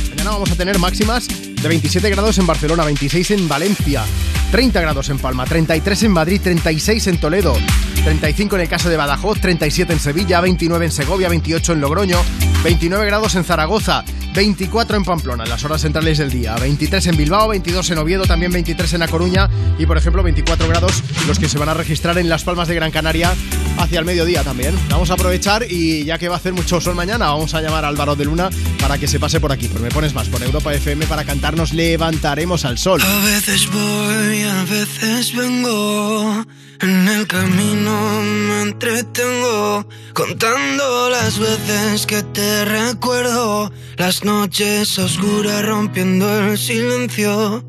Mañana vamos a tener máximas de 27 grados en Barcelona, 26 en Valencia, 30 grados en Palma, 33 en Madrid, 36 en Toledo, 35 en el caso de Badajoz, 37 en Sevilla, 29 en Segovia, 28 en Logroño, 29 grados en Zaragoza, 24 en Pamplona en las horas centrales del día, 23 en Bilbao, 22 en Oviedo, también 23 en A Coruña y por ejemplo 24 grados los que se van a registrar en Las Palmas de Gran Canaria hacia el mediodía también. Vamos a aprovechar y ya que va a hacer mucho sol mañana, vamos a llamar a Álvaro de Luna para que se pase por aquí, por Me Pones Más, por Europa FM para cantarnos Levantaremos al Sol. A veces voy, a veces vengo. En el camino me entretengo contando las veces que te recuerdo, las noches oscuras rompiendo el silencio.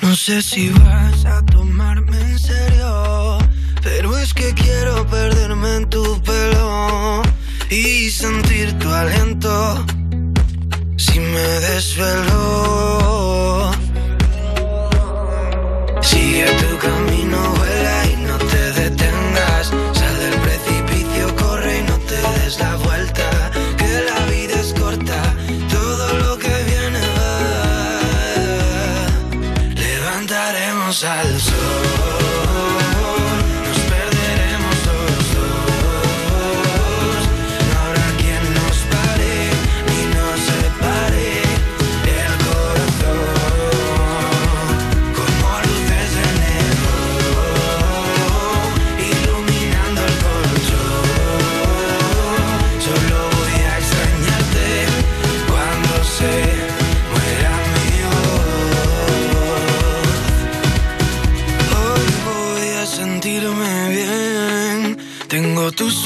No sé si vas a tomarme en serio, pero es que quiero perderme en tu pelo y sentir tu aliento. Si me desvelo, sigue tu camino,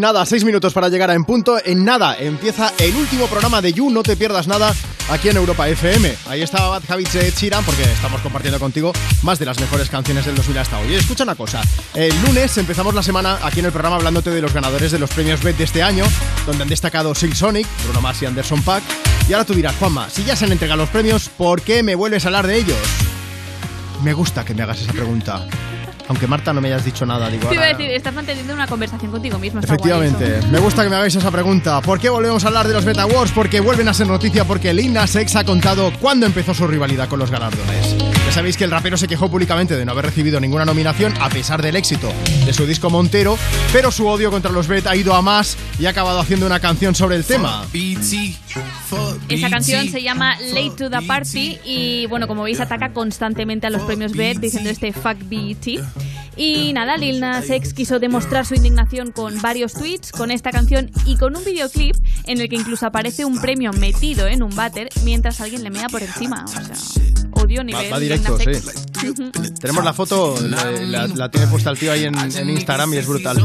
Nada, seis minutos para llegar a En Punto. En nada empieza el último programa de You, no te pierdas nada, aquí en Europa FM. Ahí estaba Bad Ed Sheeran, porque estamos compartiendo contigo más de las mejores canciones del 2000 hasta hoy. Escucha una cosa, el lunes empezamos la semana aquí en el programa hablándote de los ganadores de los premios BET de este año, donde han destacado Silk Sonic, Bruno Mars y Anderson Paak. Y ahora tú dirás, Juanma, si ya se han entregado los premios, ¿por qué me vuelves a hablar de ellos? Me gusta que me hagas esa pregunta. Aunque Marta no me hayas dicho nada, digo Te iba a ahora- decir, estás manteniendo una conversación contigo mismo. Efectivamente, me gusta que me hagáis esa pregunta. ¿Por qué volvemos a hablar de los Beta Awards? Porque vuelven a ser noticia porque Lil Nas X ha contado cuándo empezó su rivalidad con los galardones. Ya sabéis que el rapero se quejó públicamente de no haber recibido ninguna nominación a pesar del éxito de su disco Montero, pero su odio contra los Bet ha ido a más y ha acabado haciendo una canción sobre el tema. Esa canción se llama Late to the Party y bueno, como veis ataca constantemente a los premios BET diciendo este fuck BET. Y nada, Lil Nas X quiso demostrar su indignación con varios tweets, con esta canción y con un videoclip en el que incluso aparece un premio metido en un váter mientras alguien le mea por encima. O sea, odio nivel Va, va directo, sí. Tenemos la foto, la, la- la tiene puesta el tío ahí en, en Instagram y es brutal.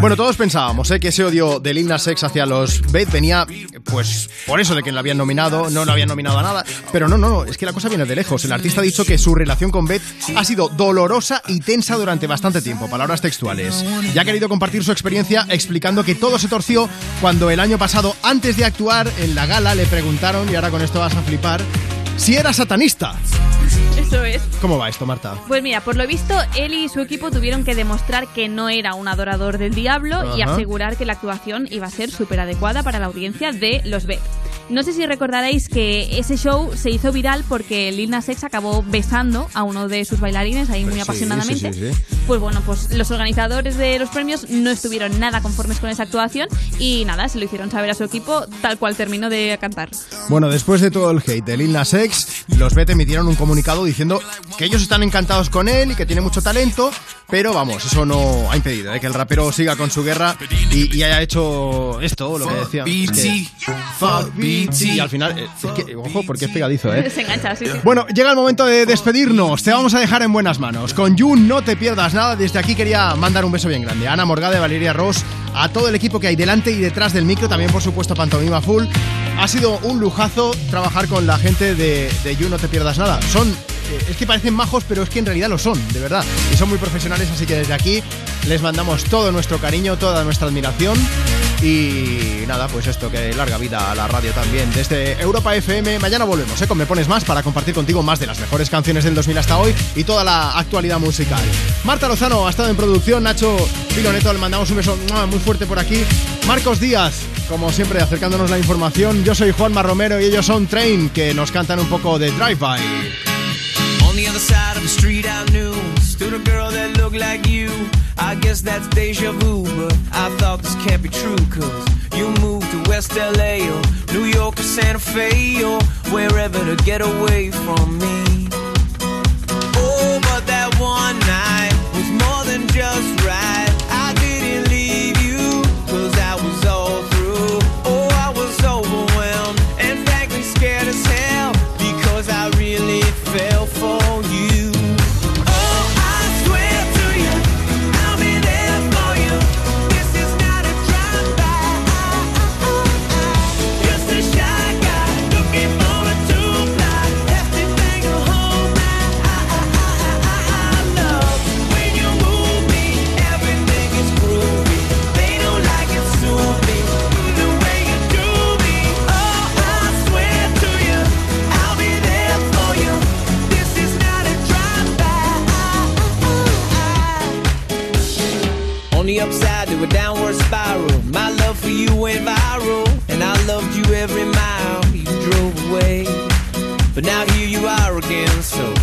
Bueno, todos pensábamos ¿eh? que ese odio de Lil Nas X hacia los Bait venía, pues, por eso de que lo habían nominado, no lo habían nominado a nada. Pero no, no, no, es que la cosa viene de lejos. El artista ha dicho que su relación con Beth ha sido dolorosa y tensa durante bastante tiempo, palabras textuales. Y ha querido compartir su experiencia explicando que todo se torció cuando el año pasado, antes de actuar en la gala, le preguntaron, y ahora con esto vas a flipar, si era satanista. Eso es. ¿Cómo va esto, Marta? Pues mira, por lo visto, él y su equipo tuvieron que demostrar que no era un adorador del diablo y asegurar que la actuación iba a ser súper adecuada para la audiencia de los BET. No sé si recordaréis que ese show se hizo viral porque Lil Nas X acabó besando a uno de sus bailarines ahí muy Sí, apasionadamente. sí, sí, sí. Pues bueno, pues los organizadores de los premios no estuvieron nada conformes con esa actuación y nada, se lo hicieron saber a su equipo tal cual terminó de cantar. Bueno, después de todo el hate de Lil Nas X, los BT emitieron un comunicado diciendo que ellos están encantados con él y que tiene mucho talento, pero vamos, eso no ha impedido ¿eh? que el rapero siga con su guerra y, y haya hecho esto, lo que decía. Es que- y al final, eh, es que, ojo, porque es pegadizo, ¿eh? Se engancha, sí, sí. Bueno, llega el momento de despedirnos. Te vamos a dejar en buenas manos. Con Jun no te pierdas nada. Desde aquí quería mandar un beso bien grande. A Ana Morgade, Valeria Ross, a todo el equipo que hay delante y detrás del micro. También, por supuesto, Pantomima Full. Ha sido un lujazo trabajar con la gente de, de You No Te Pierdas Nada. Son, eh, es que parecen majos, pero es que en realidad lo son, de verdad. Y son muy profesionales, así que desde aquí les mandamos todo nuestro cariño, toda nuestra admiración. Y nada, pues esto, que larga vida a la radio también. Desde Europa FM, mañana volvemos, ¿eh? Con Me Pones Más para compartir contigo más de las mejores canciones del 2000 hasta hoy y toda la actualidad musical. Marta Lozano ha estado en producción, Nacho Filoneto, le mandamos un beso muy fuerte por aquí. Marcos Díaz, como siempre, acercándonos la información. Yo soy Juanma Romero y ellos son Train, que nos cantan un poco de Drive-By. On the other side of the street I knew Stood a girl that looked like you I guess that's deja vu But I thought this can't be true Cause you moved to West LA Or New York or Santa Fe Or wherever to get away from me. Oh, but that one night Was more than just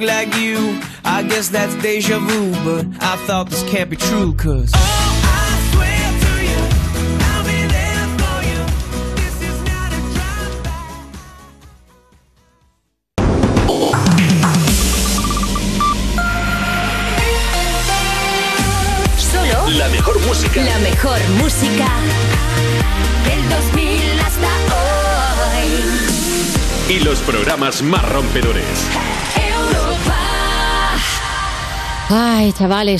like you. I guess that's deja vu, but I thought this can't be true, cause. Solo La mejor música. la mejor música del 2000 hasta hoy. Y los programas más rompedores. Ay, chavales,